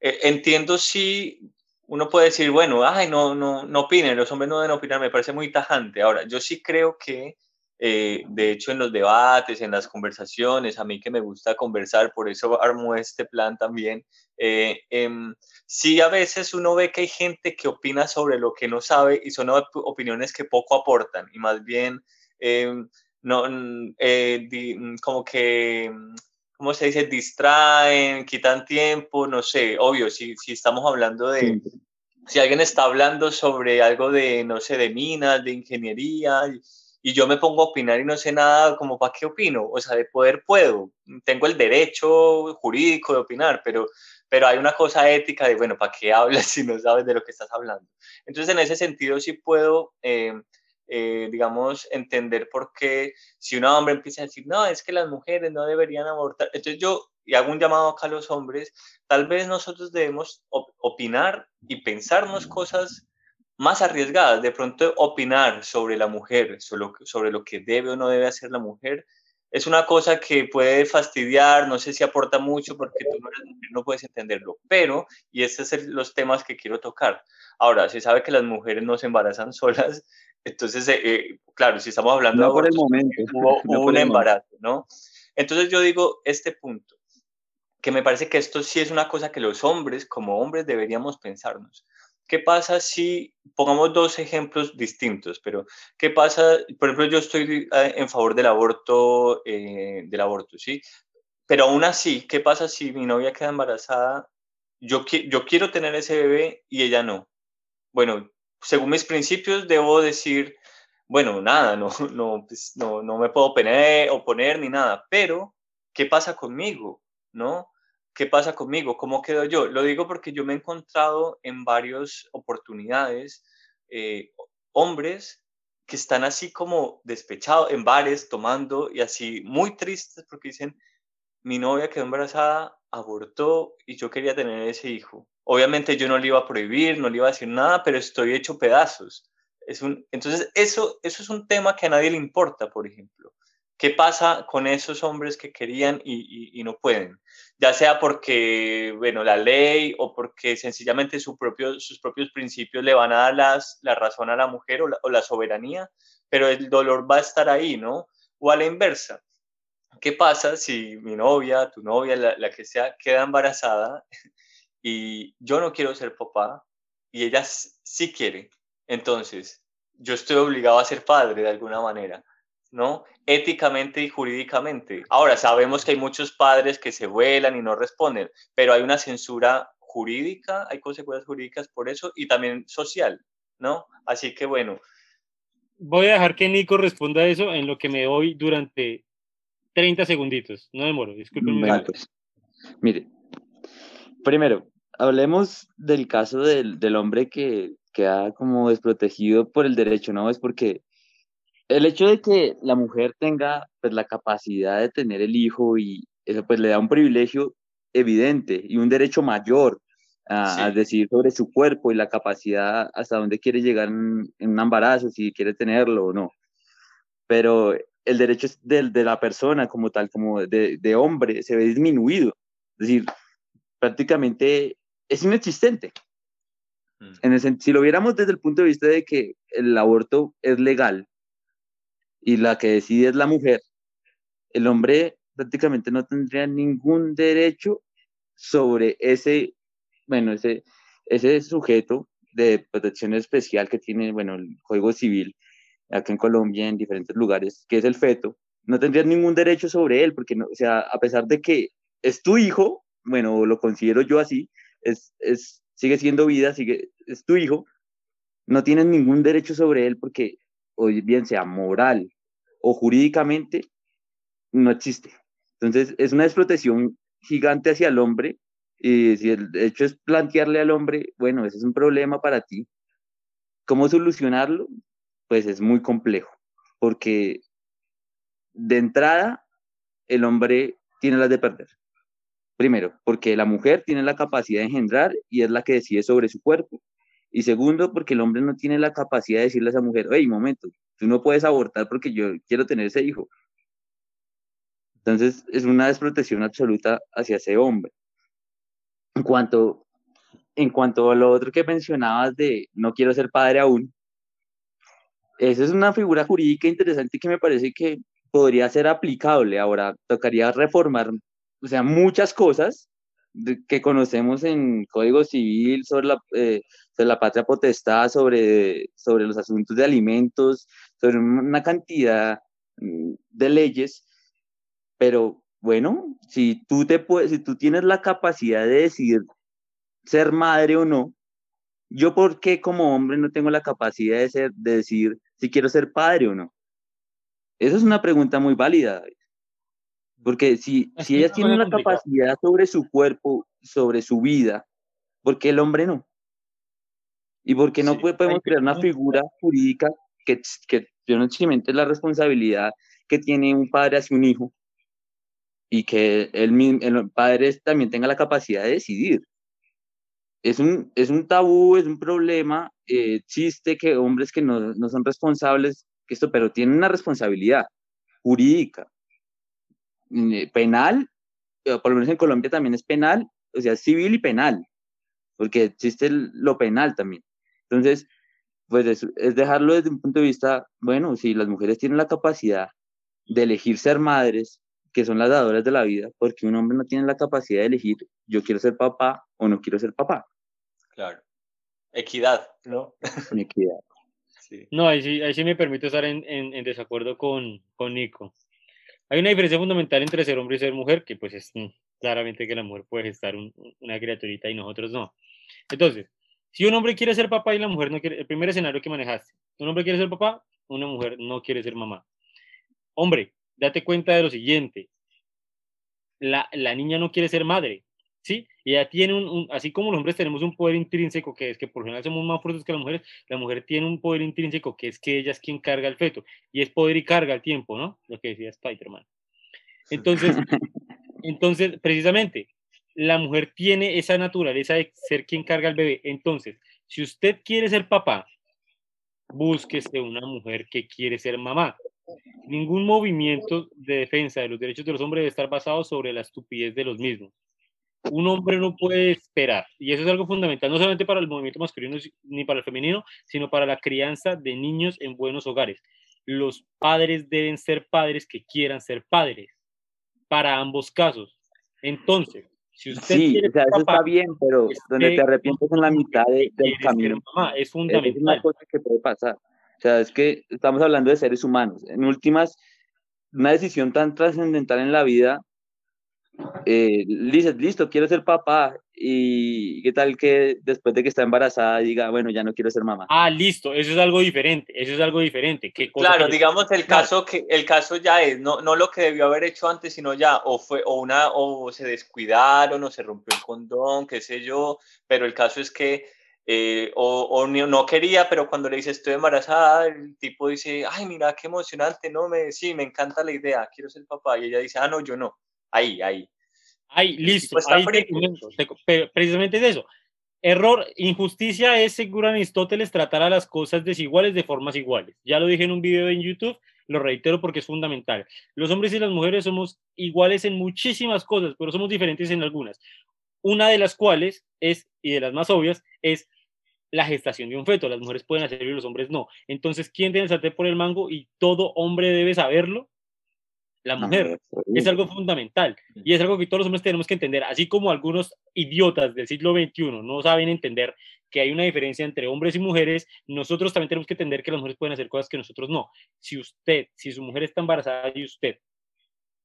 eh, entiendo si uno puede decir, bueno, ay, no, no, no opinen, los hombres no deben opinar, me parece muy tajante. Ahora, yo sí creo que, eh, de hecho, en los debates, en las conversaciones, a mí que me gusta conversar, por eso armo este plan también, eh, em, sí a veces uno ve que hay gente que opina sobre lo que no sabe y son opiniones que poco aportan y más bien em, no, eh, mm, como que, ¿cómo se dice? Distraen, quitan tiempo, no sé, obvio, si, si estamos hablando de... Si alguien está hablando sobre algo de, no sé, de minas, de ingeniería, y yo me pongo a opinar y no sé nada, como para qué opino, o sea, de poder puedo, tengo el derecho jurídico de opinar, pero pero hay una cosa ética de, bueno, ¿para qué hablas si no sabes de lo que estás hablando? Entonces, en ese sentido, sí puedo, eh, eh, digamos, entender por qué si un hombre empieza a decir, no, es que las mujeres no deberían abortar, entonces yo, y hago un llamado acá a los hombres, tal vez nosotros debemos opinar y pensarnos cosas más arriesgadas, de pronto opinar sobre la mujer, sobre sobre lo que debe o no debe hacer la mujer, es una cosa que puede fastidiar, no sé si aporta mucho porque tú no, no puedes entenderlo, pero, y estos son los temas que quiero tocar. Ahora, se sabe que las mujeres no se embarazan solas, entonces, eh, eh, claro, si estamos hablando no de por el momento. hubo, un embarazo, ¿no? Entonces yo digo este punto, que me parece que esto sí es una cosa que los hombres, como hombres, deberíamos pensarnos. ¿Qué pasa si, pongamos dos ejemplos distintos, pero qué pasa, por ejemplo, yo estoy eh, en favor del aborto, eh, del aborto, ¿sí? Pero aún así, ¿qué pasa si mi novia queda embarazada? Yo, yo quiero tener ese bebé y ella no. Bueno, según mis principios debo decir, bueno, nada, no, no, pues, no, no me puedo oponer, ni nada, pero ¿qué pasa conmigo? ¿No? ¿qué pasa conmigo? ¿Cómo quedo yo? Lo digo porque yo me he encontrado en varias oportunidades eh, hombres que están así como despechados en bares, tomando y así muy tristes porque dicen, mi novia quedó embarazada, abortó y yo quería tener ese hijo. Obviamente yo no le iba a prohibir, no le iba a decir nada, pero estoy hecho pedazos. Es un, entonces, eso, eso es un tema que a nadie le importa, por ejemplo. ¿Qué pasa con esos hombres que querían y, y, no pueden? Ya sea porque, bueno, la ley o porque sencillamente su propio, sus propios principios le van a dar las, la razón a la mujer o la, o la, soberanía, pero el dolor va a estar ahí, ¿no? O a la inversa. ¿Qué pasa si mi novia, tu novia, la, la que sea, queda embarazada y yo no quiero ser papá y ella sí quiere? Entonces, yo estoy obligado a ser padre de alguna manera ¿no? Éticamente y jurídicamente. Ahora, sabemos que hay muchos padres que se vuelan y no responden, pero hay una censura jurídica, hay consecuencias jurídicas por eso y también social, ¿no? Así que bueno. Voy a dejar que Nico responda a eso en lo que me doy durante 30 segunditos. No demoro, discúlpenme. Pues. Mire, primero, hablemos del caso del, del hombre que queda como desprotegido por el derecho, ¿no? Es porque el hecho de que la mujer tenga pues, la capacidad de tener el hijo y eso pues le da un privilegio evidente y un derecho mayor a, decidir sobre su cuerpo y la capacidad hasta dónde quiere llegar en, un embarazo, si quiere tenerlo o no. Pero el derecho de, de la persona como tal, como de, de hombre, se ve disminuido. Es decir, prácticamente es inexistente. Mm. En el, si lo viéramos desde el punto de vista de que el aborto es legal, y la que decide es la mujer, el hombre prácticamente no tendría ningún derecho sobre ese, bueno, ese, ese sujeto de protección especial que tiene, bueno, el Código Civil, acá en Colombia, en diferentes lugares, que es el feto, no tendría ningún derecho sobre él, porque, no, o sea, a pesar de que es tu hijo, bueno, lo considero yo así, es, es, sigue siendo vida, sigue, es tu hijo, no tienes ningún derecho sobre él porque, o bien sea moral, o jurídicamente no existe. Entonces, es una desprotección gigante hacia el hombre. Y si el hecho es plantearle al hombre, bueno, ese es un problema para ti, ¿cómo solucionarlo? Pues es muy complejo, porque de entrada el hombre tiene las de perder. Primero, porque la mujer tiene la capacidad de engendrar y es la que decide sobre su cuerpo. Y segundo, porque el hombre no tiene la capacidad de decirle a esa mujer, hey, momento, Tú no puedes abortar porque yo quiero tener ese hijo. Entonces es una desprotección absoluta hacia ese hombre. En cuanto, en cuanto a lo otro que mencionabas de no quiero ser padre aún, esa es una figura jurídica interesante que me parece que podría ser aplicable. Ahora tocaría reformar, o sea, muchas cosas que conocemos en Código Civil sobre la, eh, sobre la patria potestad, sobre, sobre los asuntos de alimentos, sobre una cantidad mm, de leyes, pero bueno, si tú, te puedes, si tú tienes la capacidad de decidir ser madre o no, yo por qué como hombre no tengo la capacidad de, ser, de decidir si quiero ser padre o no. Esa es una pregunta muy válida. Porque si, si ellas tienen la capacidad sobre su cuerpo, sobre su vida, ¿por qué el hombre no? ¿Y por qué no podemos crear una figura jurídica que, que yo no la responsabilidad que tiene un padre hacia un hijo y que el, el padre también tenga la capacidad de decidir? Es un, es un tabú, es un problema, eh, existe que hombres que no, no son responsables, que esto, pero tienen una responsabilidad jurídica penal, por lo menos en Colombia también es penal, o sea, civil y penal, porque existe lo penal también. Entonces, pues es, dejarlo desde un punto de vista, bueno, si las mujeres tienen la capacidad de elegir ser madres, que son las dadoras de la vida, porque un hombre no tiene la capacidad de elegir, yo quiero ser papá o no quiero ser papá. Claro. Equidad, ¿no? Equidad. Sí. No, ahí sí, ahí sí me permito estar en, en, en desacuerdo con, con Nico. Hay una diferencia fundamental entre ser hombre y ser mujer, que pues es mm, claramente que la mujer puede estar una criaturita y nosotros no. Entonces, si un hombre quiere ser papá y la mujer no quiere, el primer escenario que manejaste, un hombre quiere ser papá, una mujer no quiere ser mamá. Hombre, date cuenta de lo siguiente, la niña no quiere ser madre, ¿sí? Y ella tiene un, así como los hombres tenemos un poder intrínseco que es que por general somos más fuertes que las mujeres, la mujer tiene un poder intrínseco que es que ella es quien carga el feto, y es poder y carga el tiempo, ¿no? Lo que decía Spider-Man. Entonces, entonces, precisamente, la mujer tiene esa naturaleza de ser quien carga el bebé. Entonces, si usted quiere ser papá, búsquese una mujer que quiere ser mamá. Ningún movimiento de defensa de los derechos de los hombres debe estar basado sobre la estupidez de los mismos. Un hombre no puede esperar, y eso es algo fundamental, no solamente para el movimiento masculino ni para el femenino, sino para la crianza de niños en buenos hogares. Los padres deben ser padres que quieran ser padres, para ambos casos. Entonces, si usted sí, quiere o sea, ser eso papá, está bien, pero donde te arrepientes en la mitad de- del camino. mamá, es Es una fundamental. cosa que puede pasar. O sea, es que estamos hablando de seres humanos. En últimas, una decisión tan trascendental en la vida, eh, dices, listo, quiero ser papá. Y qué tal que después de que está embarazada diga, bueno, ya no quiero ser mamá. Ah, listo, eso es algo diferente, eso es algo diferente. ¿Qué cosa Claro, que- digamos el Claro. caso que el caso ya es no, no lo que debió haber hecho antes, sino ya o fue o una o se descuidaron o se rompió el condón, qué sé yo, pero el caso es que eh, o, o no quería, pero cuando le dice estoy embarazada, el tipo dice, ay, mira qué emocionante, no me, sí, me encanta la idea, quiero ser papá, y ella dice, ah, no, yo no, ahí, ahí. Listo, ahí te frito. comento, te co- pero precisamente es eso. Error, injusticia es, según Aristóteles, tratar a las cosas desiguales de formas iguales. Ya lo dije en un video en YouTube, lo reitero porque es fundamental. Los hombres y las mujeres somos iguales en muchísimas cosas, pero somos diferentes en algunas. Una de las cuales es, y de las más obvias, es la gestación de un feto. Las mujeres pueden hacerlo y los hombres no. Entonces, ¿quién tiene el sartén por el mango? Y todo hombre debe saberlo. La mujer. Es algo fundamental y es algo que todos los hombres tenemos que entender, así como algunos idiotas del siglo XXI no saben entender que hay una diferencia entre hombres y mujeres, nosotros también tenemos que entender que las mujeres pueden hacer cosas que nosotros no. Si usted, si su mujer está embarazada y usted,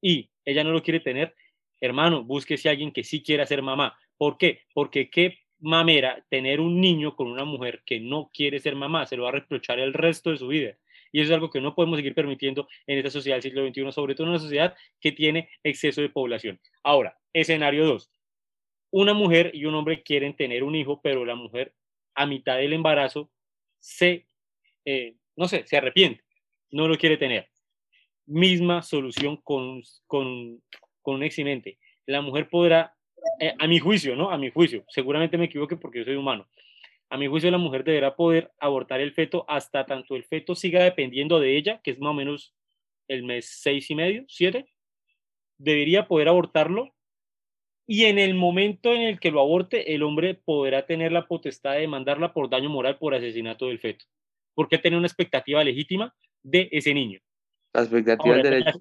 y ella no lo quiere tener, hermano, búsquese a alguien que sí quiera ser mamá. ¿Por qué? Porque qué mamera tener un niño con una mujer que no quiere ser mamá, se lo va a reprochar el resto de su vida. Y eso es algo que no podemos seguir permitiendo en esta sociedad del siglo XXI, sobre todo en una sociedad que tiene exceso de población. Ahora, escenario 2. Una mujer y un hombre quieren tener un hijo, pero la mujer a mitad del embarazo se, eh, no sé, se arrepiente, no lo quiere tener. Misma solución con, con, con un eximente. La mujer podrá, eh, a mi juicio, ¿no? A mi juicio, seguramente me equivoque porque yo soy humano. A mi juicio, la mujer deberá poder abortar el feto hasta tanto el feto siga dependiendo de ella, que es más o menos el mes seis y medio, siete. Debería poder abortarlo y en el momento en el que lo aborte, el hombre podrá tener la potestad de demandarla por daño moral por asesinato del feto, porque tiene una expectativa legítima de ese niño. La expectativa Ahora, derecho.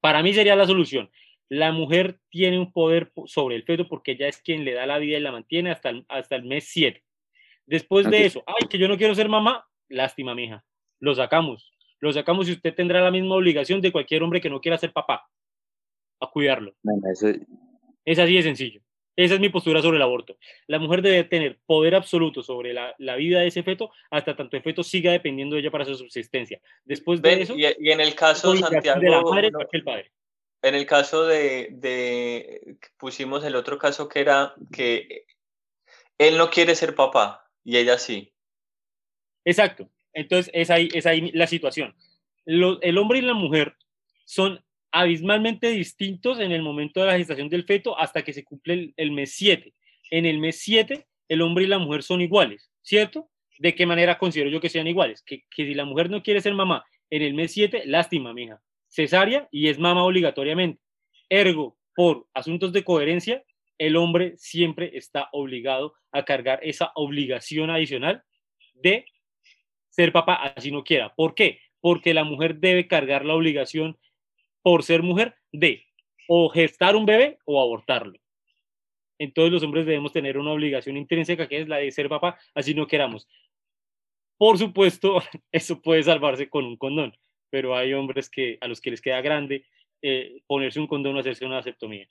Para mí sería la solución. La mujer tiene un poder po- sobre el feto porque ella es quien le da la vida y la mantiene hasta el, hasta el mes 7. Después de eso, ay, que yo no quiero ser mamá, lástima, mija. Lo sacamos. Lo sacamos y usted tendrá la misma obligación de cualquier hombre que no quiera ser papá, a cuidarlo. Bueno, eso- Es así de sencillo. Esa es mi postura sobre el aborto. La mujer debe tener poder absoluto sobre la, la vida de ese feto hasta tanto el feto siga dependiendo de ella para su subsistencia. Después de Ven, eso, y, y en el caso, Santiago, de la madre no- el padre. En el caso de, de- pusimos el otro caso que era que él no quiere ser papá y ella sí. Exacto. Entonces, es ahí, es ahí la situación. Lo- el hombre y la mujer son abismalmente distintos en el momento de la gestación del feto hasta que se cumple el, mes 7. En el mes 7, el hombre y la mujer son iguales, ¿cierto? ¿De qué manera considero yo que sean iguales? Que, que si la mujer no quiere ser mamá en el mes 7, lástima, mija. Cesárea y es mamá obligatoriamente. Ergo, por asuntos de coherencia, el hombre siempre está obligado a cargar esa obligación adicional de ser papá así no quiera. ¿Por qué? Porque la mujer debe cargar la obligación por ser mujer de o gestar un bebé o abortarlo. Entonces los hombres debemos tener una obligación intrínseca que es la de ser papá, así no queramos. Por supuesto, eso puede salvarse con un condón, pero hay hombres que a los que les queda grande eh, ponerse un condón o hacerse una vasectomía.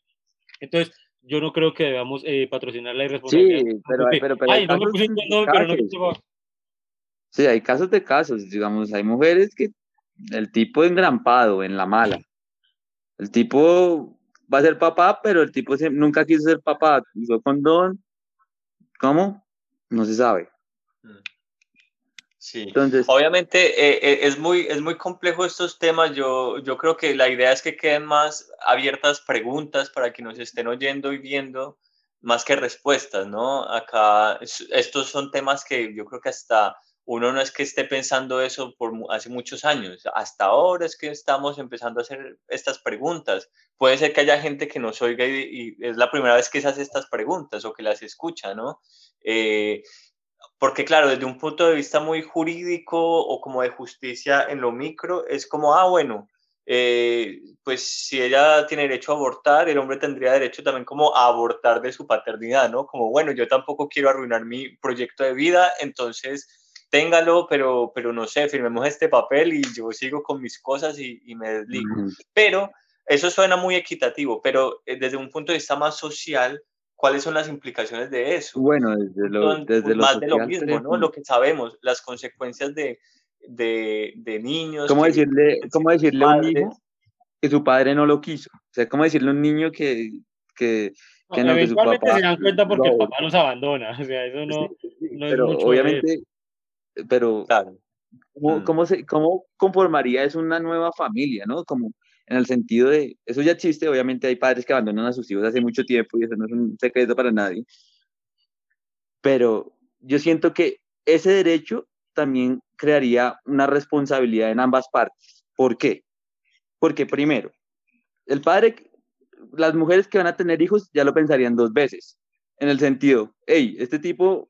Entonces, yo no creo que debamos eh, patrocinar la irresponsabilidad. Sí, pero, Porque, pero, pero Ay, hay no me puse un condón, pero no Sí, hay casos de casos, digamos, hay mujeres que el tipo engrampado en la mala. El tipo va a ser papá, pero el tipo nunca quiso ser papá, usó condón. ¿Cómo? No se sabe. Sí. Entonces, Obviamente eh, eh, es, muy, es muy complejo estos temas. Yo, yo creo que la idea es que queden más abiertas preguntas para que nos estén oyendo y viendo, más que respuestas, ¿no? Acá es- estos son temas que yo creo que hasta uno no es que esté pensando eso por hace muchos años, hasta ahora es que estamos empezando a hacer estas preguntas. Puede ser que haya gente que nos oiga y, es la primera vez que se hace estas preguntas o que las escucha, ¿no? Eh, porque claro, desde un punto de vista muy jurídico o como de justicia en lo micro, es como, ah, bueno, eh, pues si ella tiene derecho a abortar, el hombre tendría derecho también como a abortar de su paternidad, ¿no? Como, bueno, yo tampoco quiero arruinar mi proyecto de vida, entonces téngalo, pero, pero no sé, firmemos este papel y yo sigo con mis cosas y, me desligo. Pero eso suena muy equitativo, pero eh, desde un punto de vista más social, ¿cuáles son las implicaciones de eso? Bueno, desde lo, desde más de lo mismo, ¿no? Lo que sabemos, las consecuencias de, de, de niños. ¿Cómo decirle, ¿cómo decirle a un niño que su padre no lo quiso? O sea, ¿cómo decirle a un niño que, que, que no, que su papá... se dan cuenta porque el papá los abandona, o sea, eso no, no pero es mucho obviamente pero ¿cómo, mm. ¿cómo, se, ¿cómo conformaría es una nueva familia, no? Como en el sentido de, eso ya existe, obviamente hay padres que abandonan a sus hijos hace mucho tiempo y eso no es un secreto para nadie, pero yo siento que ese derecho también crearía una responsabilidad en ambas partes. ¿Por qué? Porque primero, el padre, las mujeres que van a tener hijos ya lo pensarían dos veces, en el sentido, hey, este tipo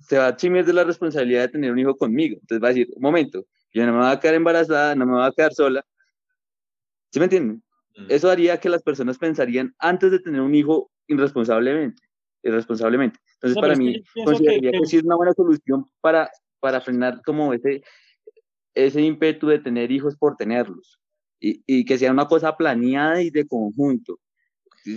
se va a chimir de la responsabilidad de tener un hijo conmigo. Entonces va a decir, un momento, yo no me voy a quedar embarazada, no me voy a quedar sola. ¿Sí me entienden? Mm. Eso haría que las personas pensarían antes de tener un hijo irresponsablemente. irresponsablemente. Entonces, para mí, consideraría que, sí es una buena solución para, para frenar como ese, ese ímpetu de tener hijos por tenerlos. Y, y que sea una cosa planeada y de conjunto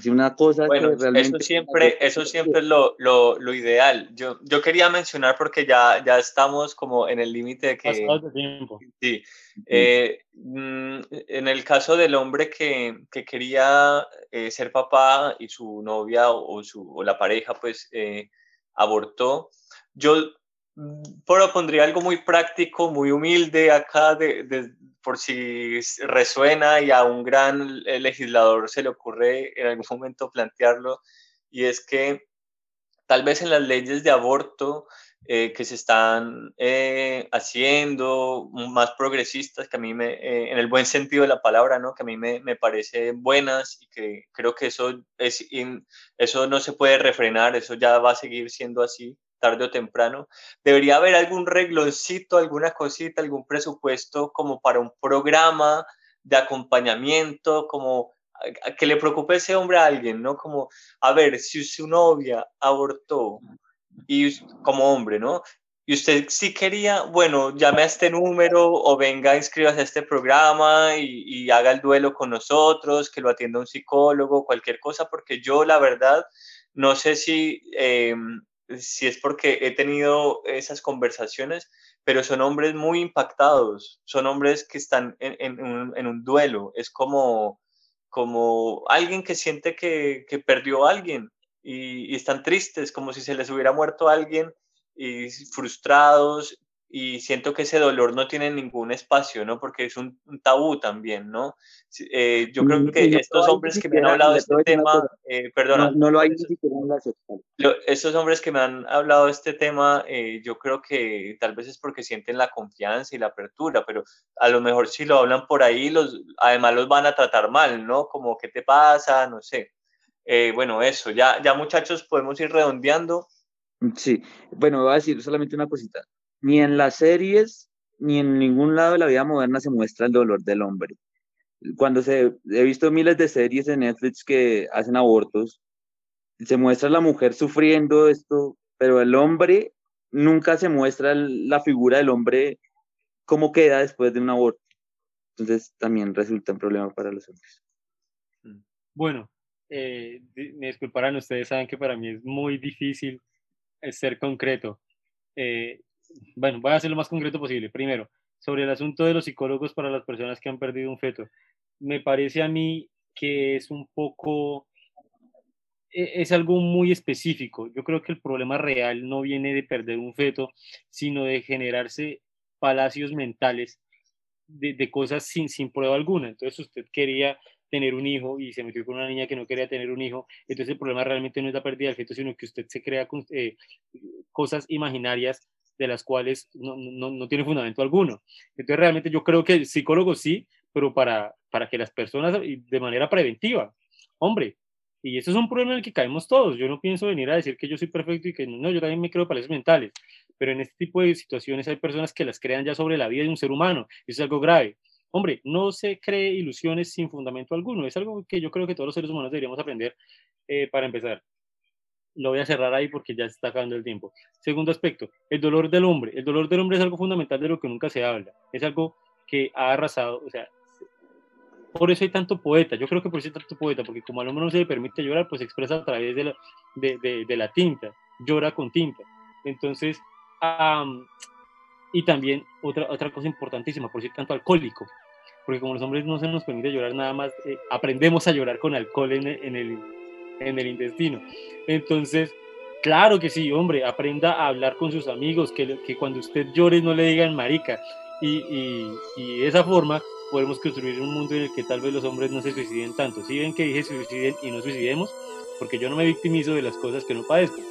una cosa bueno, eso siempre, eso siempre es lo, lo, lo, ideal. Yo, yo quería mencionar porque ya, ya estamos como en el límite de que... Sí. Eh, mm, en el caso del hombre que, que quería eh, ser papá y su novia o, su, o la pareja pues eh, abortó, yo propondría algo muy práctico, muy humilde acá de, de, por si resuena y a un gran legislador se le ocurre en algún momento plantearlo, y es que tal vez en las leyes de aborto eh, que se están eh, haciendo, más progresistas, que a mí me, eh, en el buen sentido de la palabra, ¿no? que a mí me, me parecen buenas y que creo que eso, es eso no se puede refrenar, eso ya va a seguir siendo así tarde o temprano, debería haber algún regloncito, alguna cosita, algún presupuesto como para un programa de acompañamiento, como que le preocupe ese hombre a alguien, ¿no? Como, a ver, si su novia abortó y como hombre, ¿no? Y usted sí quería, bueno, llame a este número o venga, inscríbase a este programa y, y haga el duelo con nosotros, que lo atienda un psicólogo, cualquier cosa, porque yo la verdad no sé si eh, si es porque he tenido esas conversaciones, pero son hombres muy impactados, son hombres que están en, un, duelo, es como, como alguien que siente que, perdió a alguien y, y, están tristes, como si se les hubiera muerto alguien y frustrados y siento que ese dolor no tiene ningún espacio, ¿no? Porque es un, tabú también, ¿no? Eh, yo creo que estos hombres que me han hablado de este tema, eh, perdona. No, lo hay ni siquiera en la Estos hombres que me han hablado de este tema, eh, yo creo que tal vez es porque sienten la confianza y la apertura, pero a lo mejor si lo hablan por ahí, los, además los van a tratar mal, ¿no? Como, ¿qué te pasa? No sé. Eh, bueno, eso, ya, ya muchachos, podemos ir redondeando. Sí, bueno, voy a decir solamente una cosita ni en las series ni en ningún lado de la vida moderna se muestra el dolor del hombre. Cuando se, he visto miles de series de Netflix que hacen abortos, se muestra la mujer sufriendo esto, pero el hombre nunca se muestra la figura del hombre cómo queda después de un aborto. Entonces también resulta un problema para los hombres. Bueno, eh, me disculparán, ustedes saben que para mí es muy difícil eh, ser concreto. Eh, bueno, voy a hacer lo más concreto posible. Primero, sobre el asunto de los psicólogos para las personas que han perdido un feto. Me parece a mí que es un poco, e, es algo muy específico. Yo creo que el problema real no viene de perder un feto, sino de generarse palacios mentales de, de cosas sin, sin prueba alguna. Entonces usted quería tener un hijo y se metió con una niña que no quería tener un hijo, entonces el problema realmente no es la pérdida del feto, sino que usted se crea eh, cosas imaginarias de las cuales no, no, no tiene fundamento alguno. Entonces realmente yo creo que el psicólogo sí, pero para, para que las personas de manera preventiva, hombre, y eso es un problema en el que caemos todos. Yo no pienso venir a decir que yo soy perfecto y que no, yo también me creo paredes mentales, pero en este tipo de situaciones hay personas que las crean ya sobre la vida de un ser humano. Eso es algo grave. Hombre, no se cree ilusiones sin fundamento alguno. Es algo que yo creo que todos los seres humanos deberíamos aprender eh, para empezar. Lo voy a cerrar ahí porque ya se está acabando el tiempo. Segundo aspecto, el dolor del hombre. El dolor del hombre es algo fundamental de lo que nunca se habla. Es algo que ha arrasado, o sea, por eso hay tanto poeta. Yo creo que por eso hay tanto poeta, porque como al hombre no se le permite llorar, pues expresa a través de la, de, de, la tinta, llora con tinta. Entonces, y también otra, otra cosa importantísima, por hay tanto alcohólico, porque como los hombres no se nos permite llorar nada más, eh, aprendemos a llorar con alcohol en, en, el, en el intestino. Entonces, claro que sí, hombre, aprenda a hablar con sus amigos, que, que cuando usted llore no le digan marica. Y, y, y de esa forma podemos construir un mundo en el que tal vez los hombres no se suiciden tanto. Si ven que dije suiciden y no suicidemos, porque yo no me victimizo de las cosas que no padezco.